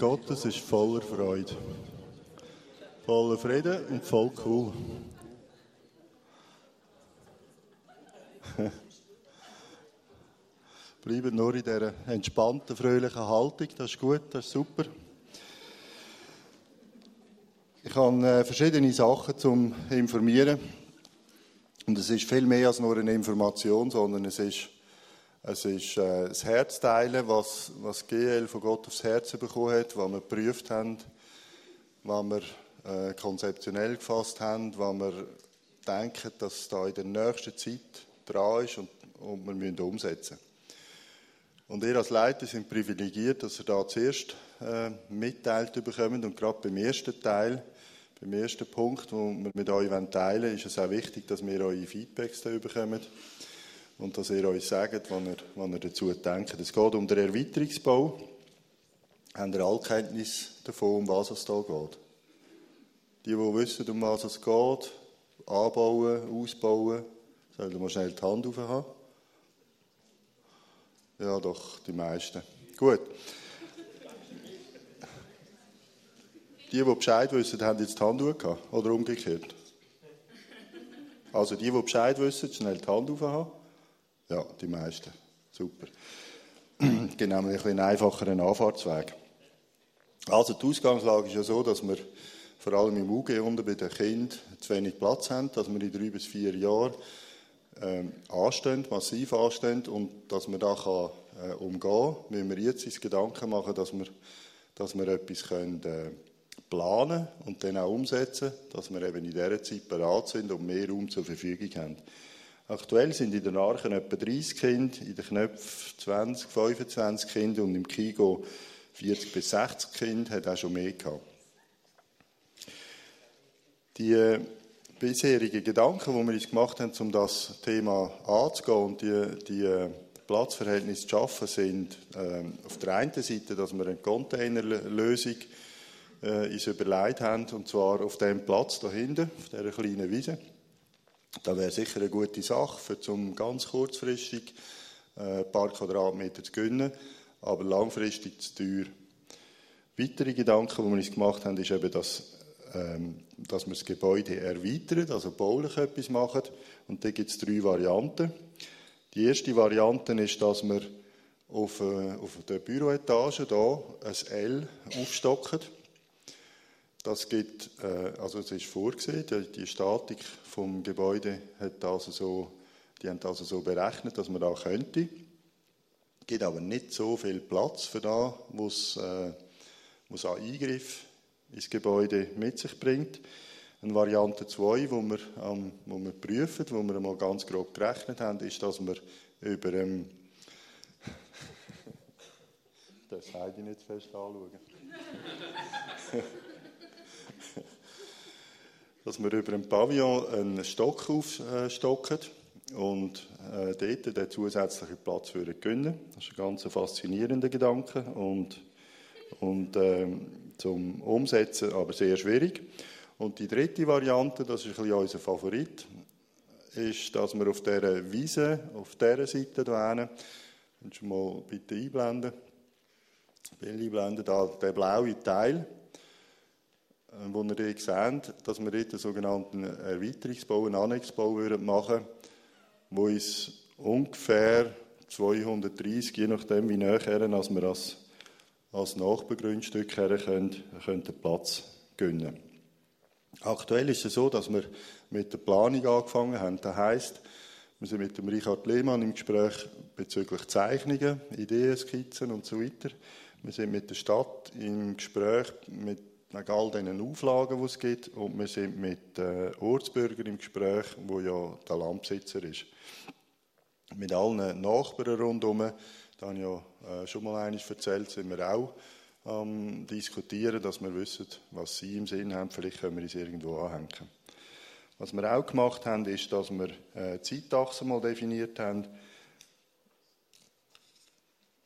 Gottes ist voller Freude, voller Frieden und voll cool. Bleiben nur in dieser entspannten, fröhlichen Haltung, das ist gut, das ist super. Ich habe äh, verschiedene Sachen zum Informieren. Und es ist viel mehr als nur eine Information, sondern es ist, es ist äh, das Herzteilen, was, was GL von Gott aufs Herz bekommen hat, was wir geprüft haben, was wir äh, konzeptionell gefasst haben, was wir denken, dass da in der nächsten Zeit dran ist und, und wir müssen umsetzen. Und ihr als Leiter sind privilegiert, dass ihr da zuerst äh, mitteilt bekommt und gerade beim ersten Teil beim ersten Punkt, den wir mit euch teilen wollen, ist es auch wichtig, dass wir eure Feedbacks da bekommen und dass ihr euch sagt, was ihr, was ihr dazu denkt. Es geht um den Erweiterungsbau. Habt ihr alle Kenntnis davon, um was es hier geht? Die, die wissen, um was es geht, anbauen, ausbauen, sollen wir schnell die Hand aufhaben. Ja, doch, die meisten. Gut. Die, die Bescheid wissen, haben jetzt die Hand gehabt. Oder umgekehrt. Also die, die Bescheid wissen, schnell die Hand aufhaben. Ja, die meisten. Super. genau, ein bisschen einfacheren Anfahrtsweg. Also die Ausgangslage ist ja so, dass wir vor allem im UG unten bei den Kindern zu wenig Platz haben, dass wir in drei bis vier Jahren ähm, anstehen, massiv anstehen und dass wir da kann, äh, umgehen können, müssen wir jetzt uns Gedanken machen, dass wir, dass wir etwas können, äh, planen und dann auch umsetzen, dass wir eben in dieser Zeit bereit sind und mehr Raum zur Verfügung haben. Aktuell sind in den Archen etwa 30 Kinder, in den Knöpfen 20, 25 Kinder und im Kigo 40 bis 60 Kinder, hat auch schon mehr gehabt. Die äh, bisherigen Gedanken, die wir uns gemacht haben, um das Thema anzugehen und die, die äh, Platzverhältnisse zu schaffen, sind äh, auf der einen Seite, dass wir eine Containerlösung äh, uns überlegt haben, und zwar auf dem Platz da hinten, auf dieser kleinen Wiese. Da wäre sicher eine gute Sache, zum ganz kurzfristig äh, ein paar Quadratmeter zu gewinnen, aber langfristig zu teuer. Weitere Gedanken, die wir uns gemacht haben, ist eben, dass, ähm, dass wir das Gebäude erweitern, also baulich etwas machen. Und da gibt es drei Varianten. Die erste Variante ist, dass wir auf, äh, auf der Büroetage hier ein L aufstocken. Das gibt, äh, also es ist vorgesehen, die, die Statik vom Gebäude hat also so, die haben also so berechnet, dass man da könnte. Es gibt aber nicht so viel Platz für da, wo es, äh, was an Eingriff ins Gebäude mit sich bringt. Eine Variante 2, wo wir, ähm, wo wir prüfen, wo wir mal ganz grob gerechnet haben, ist, dass wir über ähm, das heide ich nicht fest anschauen. dass wir über dem Pavillon einen Stock aufstocken und äh, dort den zusätzlichen Platz für gewinnen. Das ist ein ganz faszinierender Gedanke und, und äh, zum Umsetzen aber sehr schwierig. Und die dritte Variante, das ist ein bisschen unser Favorit, ist, dass wir auf dieser Wiese, auf dieser Seite hier, schon mal bitte einblenden, einblenden, da, der blaue Teil, wo ihr dort seht, dass wir dort einen sogenannten Erweiterungsbau, einen Annexbau machen würden, wo uns ungefähr 230, je nachdem wie näher als wir als, als Nachbargrundstück her können, können Platz gönnen. Aktuell ist es so, dass wir mit der Planung angefangen haben. Das heisst, wir sind mit dem Richard Lehmann im Gespräch bezüglich Zeichnungen, Ideen, Skizzen und so weiter. Wir sind mit der Stadt im Gespräch mit wegen all diesen Auflagen, die es gibt. Und wir sind mit äh, Ortsbürgern im Gespräch, wo ja der Landbesitzer ist. Mit allen Nachbarn rundherum, da habe ich ja äh, schon mal eines erzählt, sind wir auch ähm, diskutieren, dass wir wissen, was sie im Sinn haben. Vielleicht können wir es irgendwo anhängen. Was wir auch gemacht haben, ist, dass wir äh, Zeitachsen mal definiert haben.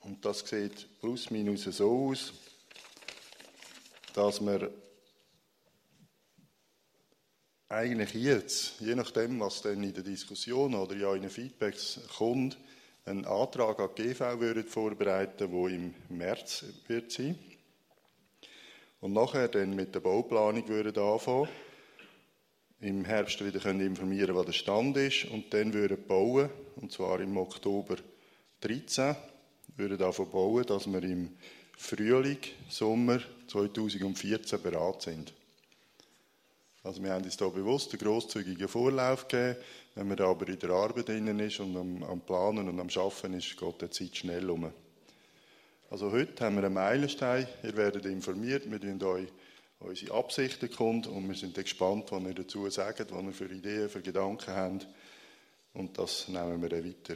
Und das sieht plus minus so aus dass wir eigentlich jetzt, je nachdem, was dann in der Diskussion oder ja in den Feedbacks kommt, einen Antrag an die GV würden vorbereiten, wo im März wird sein. Und nachher dann mit der Bauplanung würden anfangen. Im Herbst wieder können informieren, was der Stand ist. Und dann würden bauen, und zwar im Oktober 13, würden davon bauen, dass wir im Frühling, Sommer 2014 beraten sind. Also wir haben uns da bewusst einen grosszügigen Vorlauf gegeben. Wenn man da aber in der Arbeit drin ist und am, am Planen und am Schaffen ist, geht die Zeit schnell um. Also heute haben wir einen Meilenstein. Ihr werdet informiert. Wir tun euch unsere Absichten kund und wir sind gespannt, was ihr dazu sagt, was ihr für Ideen, für Gedanken habt. Und das nehmen wir dann weiter.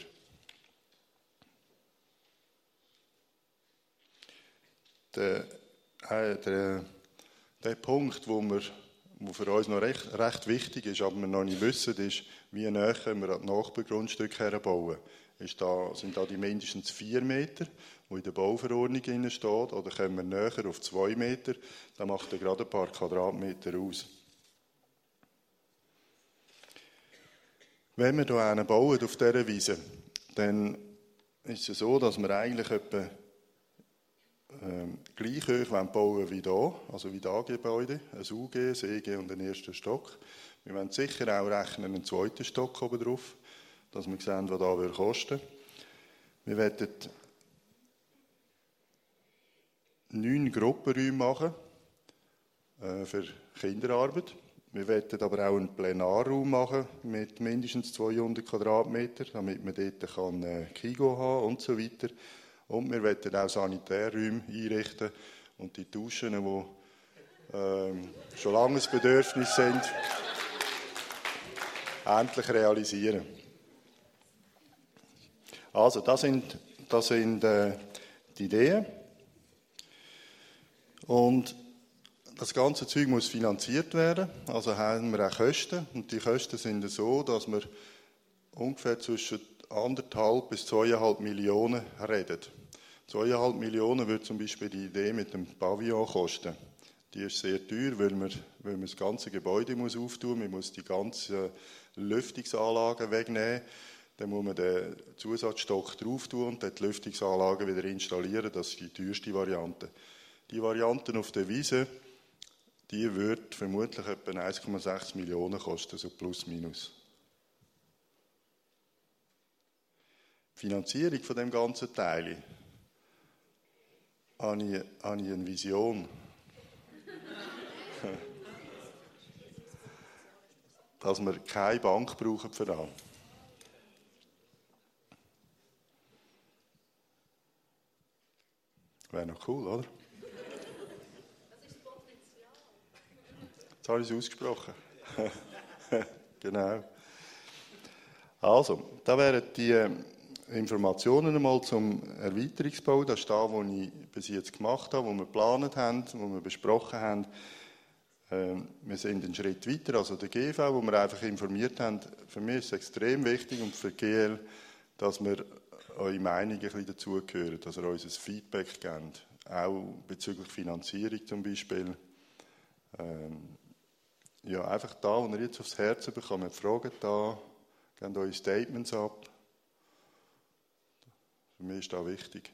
Der, der, der Punkt, wo, wir, wo für uns noch recht, recht wichtig ist, aber wir noch nicht wissen, ist, wie näher wir an die Nachbargrundstücke herbauen. Ist da, sind da die mindestens vier Meter, die in der Bauverordnung steht, oder kommen wir näher auf zwei Meter, dann macht er gerade ein paar Quadratmeter aus. Wenn wir hier bauen auf dieser Wiese, dann ist es so, dass wir eigentlich etwa ähm, gleich hoch bauen wie hier, also wie das Gebäude, ein UG, ein EG und einen ersten Stock. Wir wollen sicher auch rechnen einen zweiten Stock oben drauf dass wir sehen, was das kosten Wir werden neun Gruppenräume machen äh, für Kinderarbeit. Wir werden aber auch einen Plenarraum machen mit mindestens 200 Quadratmeter, damit man dort kann, äh, Kigo haben und so weiter. Und wir werden auch Sanitärräume einrichten und die Duschen, die ähm, schon lange ein Bedürfnis sind, endlich realisieren. Also, das sind, das sind äh, die Ideen. Und das ganze Zeug muss finanziert werden. Also haben wir auch Kosten. Und die Kosten sind so, dass wir ungefähr zwischen anderthalb bis zweieinhalb Millionen reden. Zweieinhalb Millionen würde zum Beispiel die Idee mit dem Pavillon kosten. Die ist sehr teuer, weil man, weil man das ganze Gebäude muss auftun muss. Man muss die ganzen Lüftungsanlagen wegnehmen. Dann muss man den Zusatzstock drauf tun und dann die Lüftungsanlage wieder installieren. Das ist die teuerste Variante. Die Variante auf der Wiese, die wird vermutlich etwa 1,6 Millionen kosten, so plus minus. Finanzierung von dem ganzen Teil habe ich, habe ich eine Vision. dass wir keine Bank brauchen für das. Wäre noch cool, oder? Das ist Potenzial. Jetzt habe ich es ausgesprochen. genau. Also, da wären die Informationen einmal zum Erweiterungsbau. Das ist das, was ich bis jetzt gemacht habe, was wir geplant haben, was wir besprochen haben. Ähm, wir sind einen Schritt weiter, also der GV, wo wir einfach informiert haben. Für mich ist es extrem wichtig und für GL, dass wir eure Meinung ein bisschen dazugehören, dass ihr uns ein Feedback gebt, auch bezüglich Finanzierung zum Beispiel. Ähm, ja, einfach da, wo ihr jetzt aufs Herz bekommt, fragt da, gebt eure Statements ab. Für mich ist das wichtig.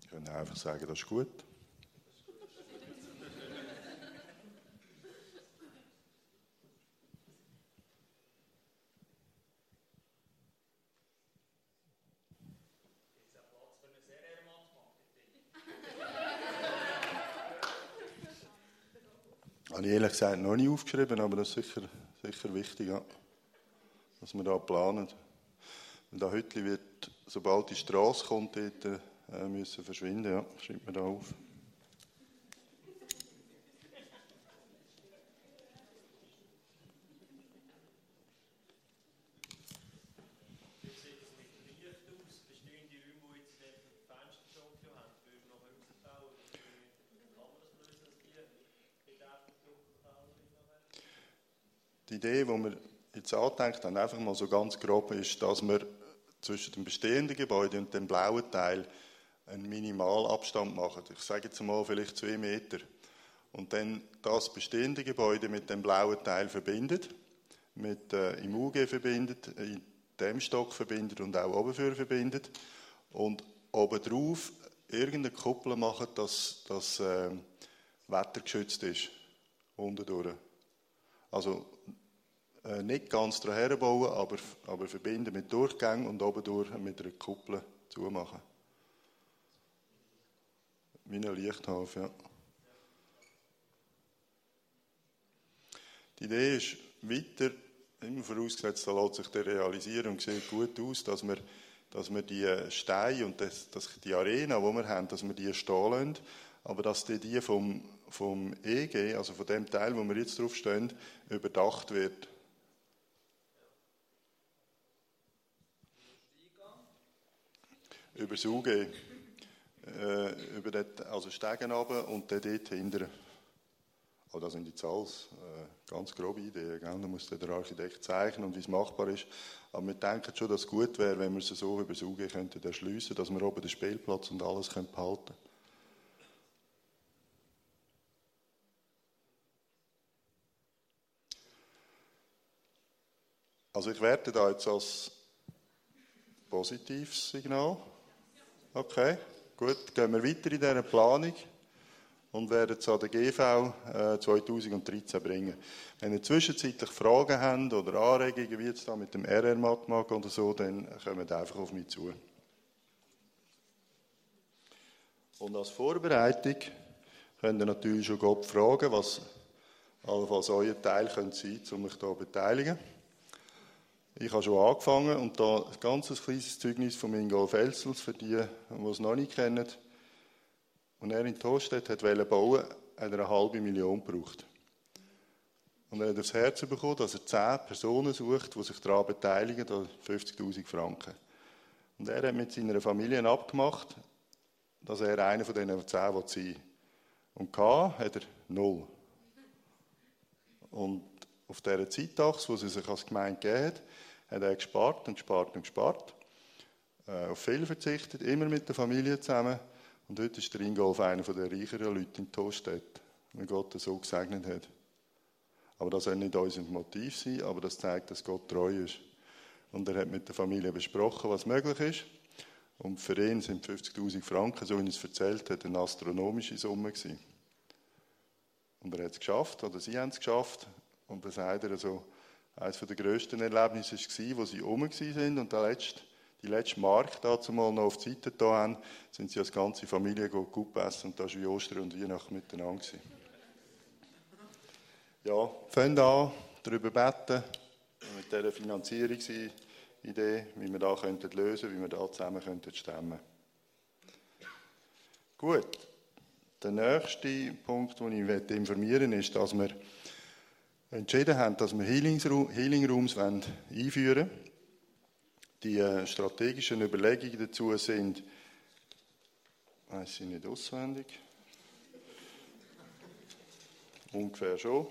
Ich kann einfach sagen, das ist gut. Habe ich ehrlich gesagt noch nicht aufgeschrieben, aber das ist sicher, sicher wichtig, ja, dass wir da planen. Und da heute wird, sobald die Straße kommt, äh, müssen verschwinden, ja, schreibt man da auf. Die Idee, die wir jetzt angedenkt haben, einfach mal so ganz grob, ist, dass wir zwischen dem bestehenden Gebäude und dem blauen Teil einen Minimalabstand machen. Ich sage jetzt mal vielleicht zwei Meter. Und dann das bestehende Gebäude mit dem blauen Teil verbindet, mit, äh, im UG verbindet, in dem Stock verbindet und auch oben für verbindet. Und obendrauf irgendeine Kuppel machen, dass das äh, wettergeschützt ist. Unten durch. Also äh, nicht ganz daher bauen, aber, aber verbinden mit Durchgängen und oben durch mit einer Kuppel zumachen. Wie ein ja. Die Idee ist weiter, immer vorausgesetzt, da lässt sich der realisieren und sieht gut aus, dass wir, dass wir die Steine und das, das, die Arena, die wir haben, dass wir die stehen lassen, aber dass die, die vom, vom EG, also von dem Teil, wo wir jetzt drauf stehen, überdacht wird. Über das UG. Äh, über den, also Stegen runter und dann dort hinten. Oh, das sind jetzt alles äh, ganz grobe Ideen. Gell? Da muss der Architekt zeichnen und wie es machbar ist. Aber wir denken schon, dass es gut wäre, wenn wir es so über das UG könnten erschliessen, dass wir oben den Spielplatz und alles können behalten Also ich werte da jetzt als positives Signal. Okay, gut, gehen wir weiter in dieser Planung und werden es an der GV äh, 2013 bringen. Wenn ihr zwischenzeitlich Fragen habt oder Anregungen, wie es da mit dem RR-Mat mag oder so, dann kommt einfach auf mich zu. Und als Vorbereitung könnt ihr natürlich schon Gott fragen, was allenfalls euer Teil könnte sein um mich hier zu beteiligen. Ich habe schon angefangen und da ein ganz kleines Zeugnis von Ingo Felsels für die, die es noch nicht kennen. Als er in Tostedt wollte bauen, hat er eine halbe Million gebraucht. Und er hat aufs Herz bekommen, dass er zehn Personen sucht, die sich daran beteiligen, da 50.000 Franken. Und er hat mit seiner Familie abgemacht, dass er einer von diesen zehn sein will. Und K hat er null. Und auf dieser Zeitachse, wo sie sich als Gemeinde gegeben hat, hat er gespart und gespart und gespart. Äh, auf viel verzichtet, immer mit der Familie zusammen. Und heute ist der Ingolf einer der reicheren Leute in Tostedt, weil Gott das so gesegnet hat. Aber das soll nicht unser Motiv sein, aber das zeigt, dass Gott treu ist. Und er hat mit der Familie besprochen, was möglich ist. Und für ihn sind 50.000 Franken, so wie er es erzählt hat, eine astronomische Summe gewesen. Und er hat es geschafft, oder sie haben es geschafft. Und dann sagt er so, eines der grössten Erlebnisse war, wo sie rum waren und der letzte, die letzte Mark dazu mal noch auf die Seite da haben, sind sie als ganze Familie gut essen und da war wie Ostern und Weihnachten miteinander. Gewesen. Ja, fangen an, darüber beten, mit dieser Finanzierungsidee, wie wir da könnten lösen wie wir da zusammen könnten stemmen Gut, der nächste Punkt, den ich informieren möchte, ist, dass wir entschieden haben, dass wir Healing Rooms einführen wollen. Die äh, strategischen Überlegungen dazu sind, weiß ich nicht auswendig, ungefähr schon.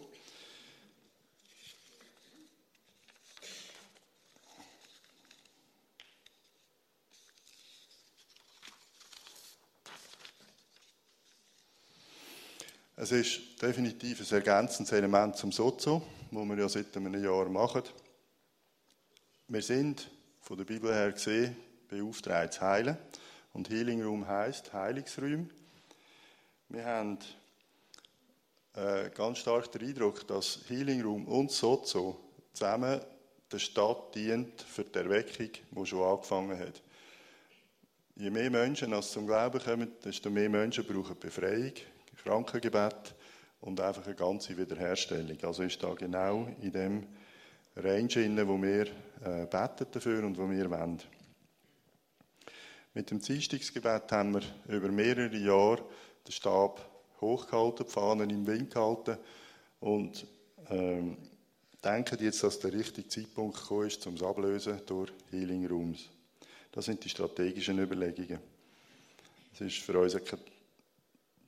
Es ist definitiv ein ergänzendes Element zum Sozo, das wir ja seit einem Jahr machen. Wir sind von der Bibel her gesehen beauftragt zu heilen. Und Healing Room heisst Heilungsräume. Wir haben äh, ganz stark den Eindruck, dass Healing Room und Sozo zusammen der Stadt dient für die Erweckung, die schon angefangen hat. Je mehr Menschen als zum Glauben kommen, desto mehr Menschen brauchen Befreiung, Krankengebet und einfach eine ganze Wiederherstellung. Also ist da genau in dem Range drin, wo wir äh, beten dafür und wo wir wollen. Mit dem Dienstagsgebet haben wir über mehrere Jahre den Stab hochgehalten, die Fahnen im Wind gehalten und ähm, denken jetzt, dass der richtige Zeitpunkt gekommen ist, um es ablösen durch Healing Rooms. Das sind die strategischen Überlegungen. Es ist für uns keine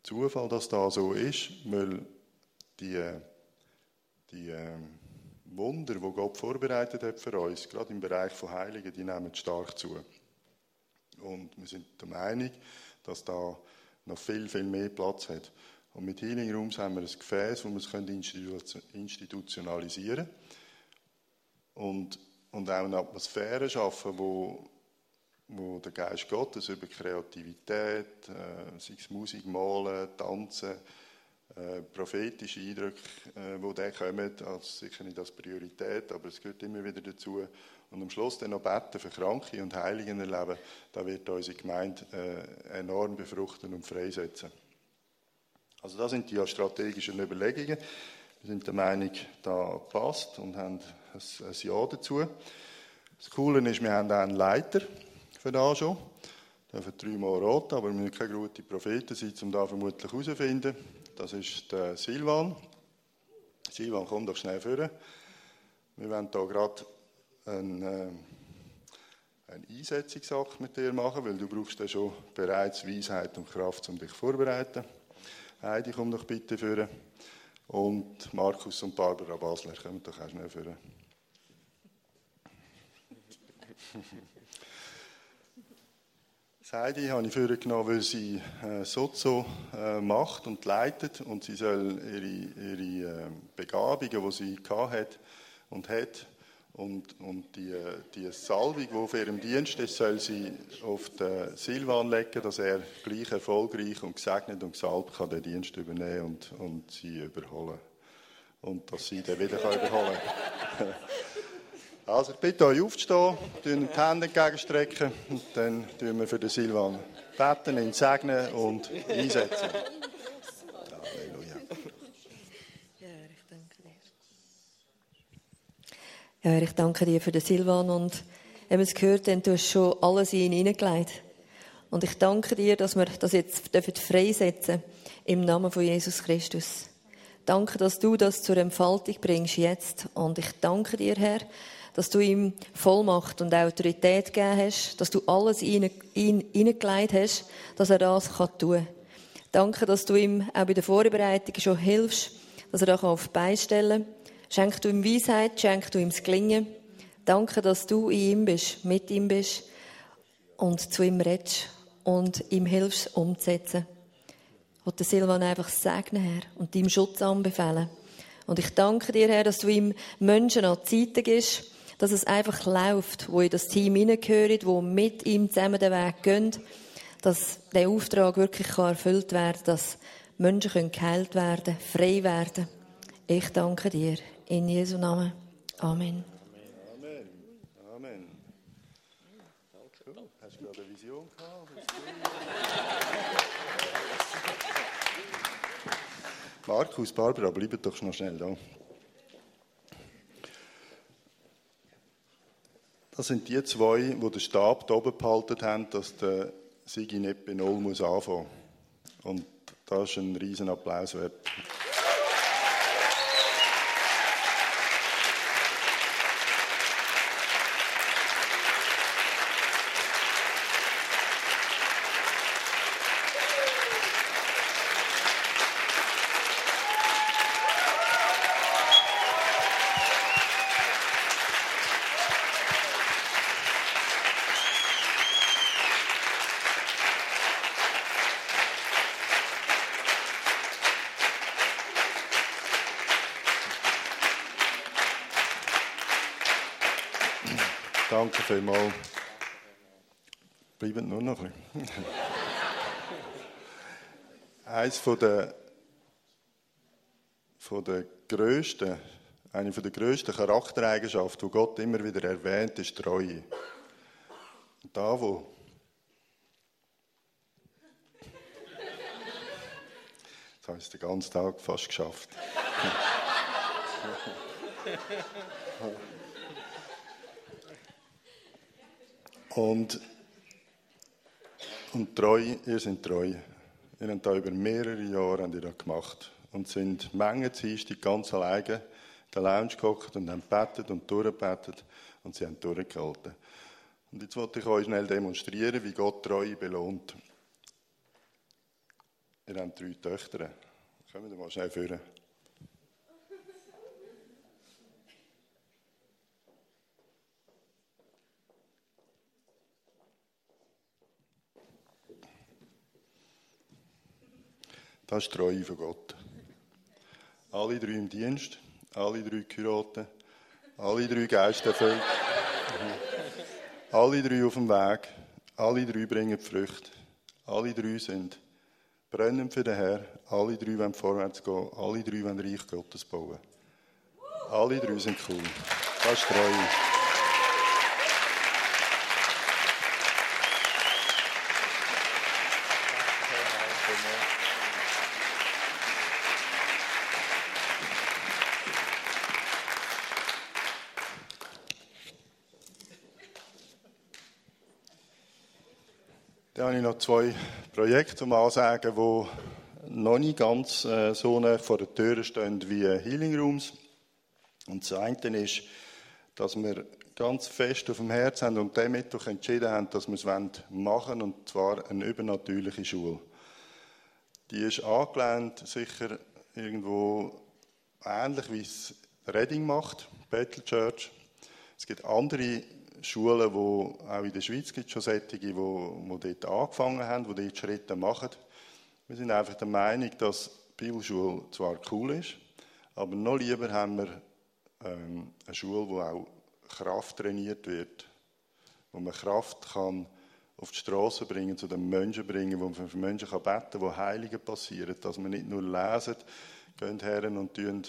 Zufall, dass das so ist, weil die, die äh, Wunder, die Gott vorbereitet hat für uns, gerade im Bereich von Heiligen, die nehmen stark zu. Und wir sind der Meinung, dass da noch viel, viel mehr Platz hat. Und mit Healing Rooms haben wir ein Gefäß, wo wir es institutionalisieren können. Und und auch eine Atmosphäre schaffen, wo, wo der Geist Gottes über Kreativität, äh, sei es Musik, Malen, Tanzen, äh, prophetische Eindrücke, äh, die dann kommen, als sicher nicht als Priorität, aber es gehört immer wieder dazu. Und am Schluss dann noch beten für Kranke und Heiligen erleben, da wird unsere Gemeinde äh, enorm befruchten und freisetzen. Also das sind die strategischen Überlegungen. Wir sind der Meinung, da passt und haben ein, ein Ja dazu. Das Coole ist, wir haben auch einen Leiter für das schon. Dürfen dreimal rot, aber wir müssen keine guten Propheten sein, um da vermutlich herauszufinden. Das ist der Silvan. Silvan, komm doch schnell vor. Wir wollen hier gerade einen, äh, einen mit dir machen, weil du brauchst ja schon bereits Weisheit und Kraft, um dich vorzubereiten. Heidi, komm doch bitte vor. Und Markus und Barbara Basler, kommen doch auch schnell vor. Heidi habe ich vorgenommen, weil sie äh, Sozo äh, macht und leitet und sie soll ihre, ihre äh, Begabungen, die sie hat und hat, und, und die, die Salbung, die auf ihrem Dienst ist, soll sie auf den Silvan legen, dass er gleich erfolgreich und gesegnet und gesalbt kann den Dienst übernehmen und, und sie überholen. Und dass sie den wieder überholen kann. Also ich bitte euch aufzustehen, die Hände entgegenstrecken und dann tun wir für den Silvan beten, ihn segnen und einsetzen. Halleluja. Ja, ich danke dir. Ja, ich danke dir für den Silvan und haben es gehört, denn du hast schon alles in ihn hineingelegt. Und ich danke dir, dass wir das jetzt freisetzen dürfen im Namen von Jesus Christus. Danke, dass du das zur Entfaltung bringst jetzt. Und ich danke dir, Herr, dass du ihm Vollmacht und Autorität gegeben hast, dass du alles in ihn hineingelegt hast, dass er das tun kann. Danke, dass du ihm auch bei der Vorbereitung schon hilfst, dass er da auf die Beine stellen kann. Schenk du ihm Weisheit, schenk du ihm das Gelingen. Danke, dass du in ihm bist, mit ihm bist und zu ihm redest und ihm hilfst, umzusetzen. Ich will Silvan einfach segnen, Herr, und ihm Schutz anbefehlen. Und ich danke dir, Herr, dass du ihm Menschen an Seite gibst, dass es einfach läuft, wo in das Team hineingehört, wo mit ihm zusammen den Weg gehen, dass der Auftrag wirklich erfüllt werden kann, dass Menschen geheilt werden frei werden. Ich danke dir. In Jesu Namen. Amen. Amen. Amen. Cool. Hast du gerade eine Vision gehabt? Markus, Barbara, bleibt doch noch schnell da. Das sind die zwei, die den Stab da oben behalten haben, dass der Sigi nicht bei Null anfangen muss. Und das ist ein riesen Applaus wert. Danke vielmals. Bleiben nur noch. Eines von der, von der grössten, eine von der grössten Charaktereigenschaften, die Gott immer wieder erwähnt, ist Treue. Da, wo Jetzt habe ich den ganzen Tag fast geschafft. Und, und treu, ihr seid treu. Ihr habt da über mehrere Jahre habt ihr das gemacht und sind Mengen Dienstag ganz alleine in der Lounge gehockt und haben gebetet und durchgebetet und sie haben durchgehalten. Und jetzt wollte ich euch schnell demonstrieren, wie Gott Treue belohnt. Ihr habt drei Töchter. Kommen wir mal schnell führen. Das ist die Treue von Gott. Alle drei im Dienst, alle drei geheiratet, alle drei Geisterfüllt. Alle drei auf dem Weg, alle drei bringen Früchte, alle drei sind brennend für den Herr, alle drei wollen vorwärts gehen, alle drei wollen Reich Gottes bauen. Alle drei sind cool. Das ist treu. Zwei Projekte um ansagen, die noch nicht ganz äh, so vor der Tür stehen wie Healing Rooms. Und das eine ist, dass wir ganz fest auf dem Herzen haben und damit doch entschieden haben, dass wir es machen wollen, und zwar eine übernatürliche Schule. Die ist angelehnt, sicher irgendwo ähnlich wie es Reading macht, Battle Church. Es gibt andere Schulen, die auch in der Schweiz gibt schon solche, die, die dort angefangen haben, die dort Schritte machen. Wir sind einfach der Meinung, dass Bibelschule zwar cool ist, aber noch lieber haben wir ähm, eine Schule, wo auch Kraft trainiert wird, wo man Kraft kann auf die Straße bringen, zu den Menschen bringen, wo man für Menschen kann beten kann, wo Heiligen passieren, dass man nicht nur lesen, gehen her und tun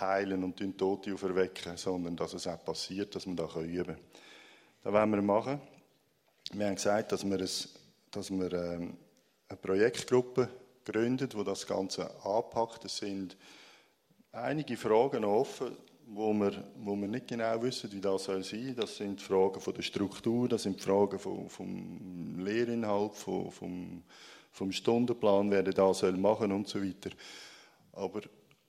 heilen und tun Tote auferwecken, sondern dass es auch passiert, dass man da üben kann. Das wollen wir machen. Wir haben gesagt, dass wir, ein, dass wir ähm, eine Projektgruppe gründet, wo das Ganze anpackt. Es sind einige Fragen offen, wo wir, wo wir nicht genau wissen, wie das soll sein. Das sind Fragen von der Struktur, das sind Fragen vom, vom Lehrinhalt, vom, vom, vom Stundenplan, wer das soll machen und so weiter. Aber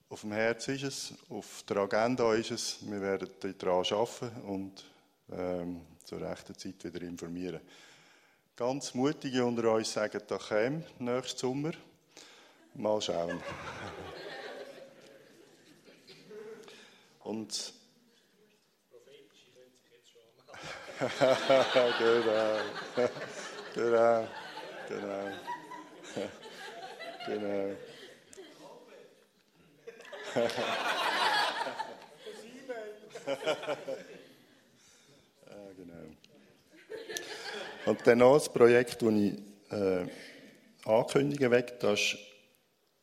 auf dem Herz ist es, auf der Agenda ist es, wir werden daran arbeiten und ähm, zur rechten Zeit wieder informieren. Ganz mutige unter uns sagen, da käme nächsten Sommer. Mal schauen. Und genau. genau. Genau. genau. ah, genau. Und dann noch das Projekt, das ich äh, ankündigen will, das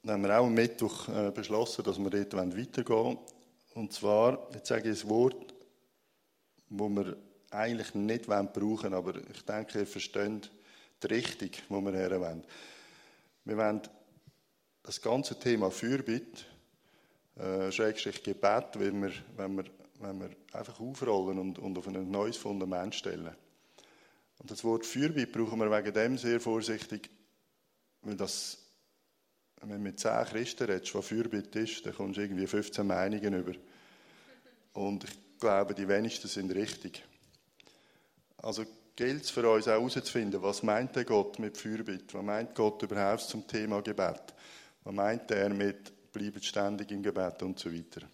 haben wir auch am Mittwoch äh, beschlossen, dass wir dort weitergehen wollen. Und zwar, jetzt sage ich ein Wort, das wir eigentlich nicht brauchen wollen, aber ich denke, ihr versteht die Richtung, wo wir her wollen. Wir wollen das ganze Thema Fürbitte, äh, Schrägstrich Gebet, wenn wir, wenn, wir, wenn wir einfach aufrollen und, und auf ein neues Fundament stellen. Und das Wort Fürbitte brauchen wir wegen dem sehr vorsichtig, weil das wenn du mit zehn Christen redest, was Fürbitte ist, dann kommst du irgendwie 15 Meinungen über. Und ich glaube, die wenigsten sind richtig. Also gilt es für uns auch herauszufinden, was meint der Gott mit Fürbitte? Was meint Gott überhaupt zum Thema Gebet? Was meint er mit bleibt ständig im Gebet und so weiter?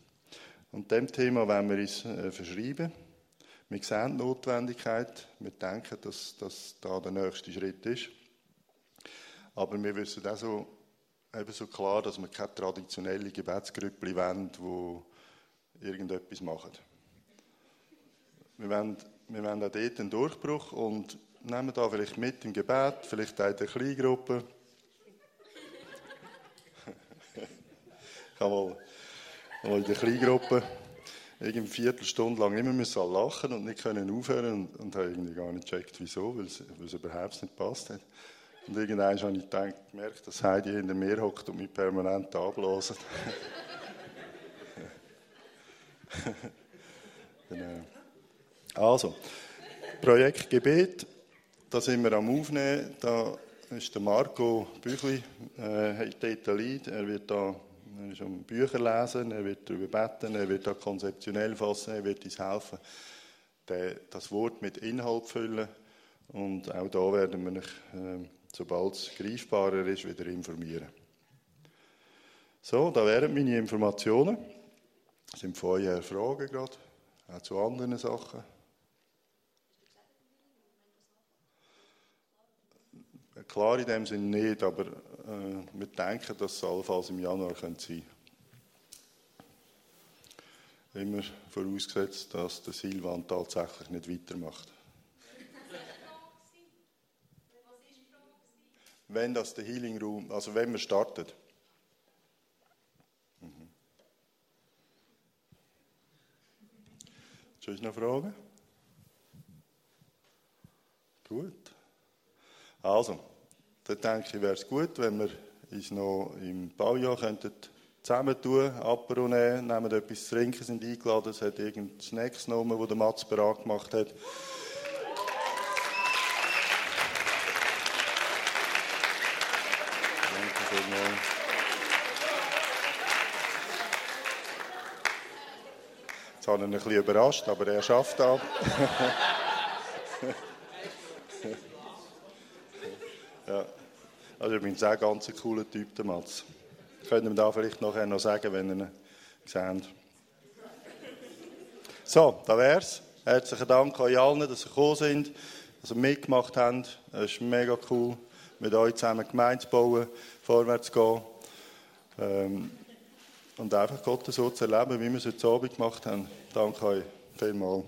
Und dem Thema wollen wir uns äh, verschreiben. Wir sehen die Notwendigkeit. Wir denken, dass das da der nächste Schritt ist. Aber wir wissen auch so, ebenso klar, dass wir keine traditionelle Gebetsgrüppli wollen, die irgendetwas machen. Wir wollen, wir wollen auch dort einen Durchbruch und nehmen da vielleicht mit im Gebet, vielleicht auch in der Kleingruppe. ich mal in der Kleingruppe irgendwie Viertelstunde lang immer müssen lachen und nicht können aufhören und, und habe irgendwie gar nicht gecheckt, wieso, weil es, überhaupt nicht passt hat. Und irgendwann habe ich gemerkt, dass Heidi hinter mir hockt und mich permanent abblasen. genau. Also, Projekt Gebet, da sind wir am Aufnehmen. Da ist der Marco Büchli, äh, dort Lead. Er wird da er ist am Bücher lesen, er wird darüber beten, er wird da konzeptionell fassen, er wird uns helfen, das Wort mit Inhalt füllen. Und auch da werden wir äh, sobald es greifbarer ist, wieder informieren. So, da wären meine Informationen. Sind von euch Fragen gerade? Auch zu anderen Sachen? Klar in dem Sinne nicht, aber äh, wir denken, dass es allenfalls im Januar sein könnte Immer vorausgesetzt, dass der Silvan tatsächlich nicht weitermacht. wenn das der Healing Room, also wenn wir startet. Mhm. Soll ich noch Fragen? Gut. Also dann denke ich, wäre es gut, wenn wir uns noch im Baujahr könnten zusammentun, Apero nehmen, nehmen etwas zu trinken, sind eingeladen, es hat irgendeinen Snacks genommen, wo der Mats bereit gemacht hat. Jetzt habe ich ihn ein bisschen überrascht, aber er schafft das. ja. Also ich bin ein ganz cooler Typ, der Mats. Könnt ihr da vielleicht nachher noch sagen, wenn ihr ihn seht. So, da wär's. Herzlichen Dank euch allen, dass ihr gekommen sind, dass ihr mitgemacht habt. Es ist mega cool, mit euch zusammen Gemeinde zu bauen, vorwärts zu gehen. Ähm, und einfach Gott so zu erleben, wie wir es heute Abend gemacht haben. Danke euch vielmals.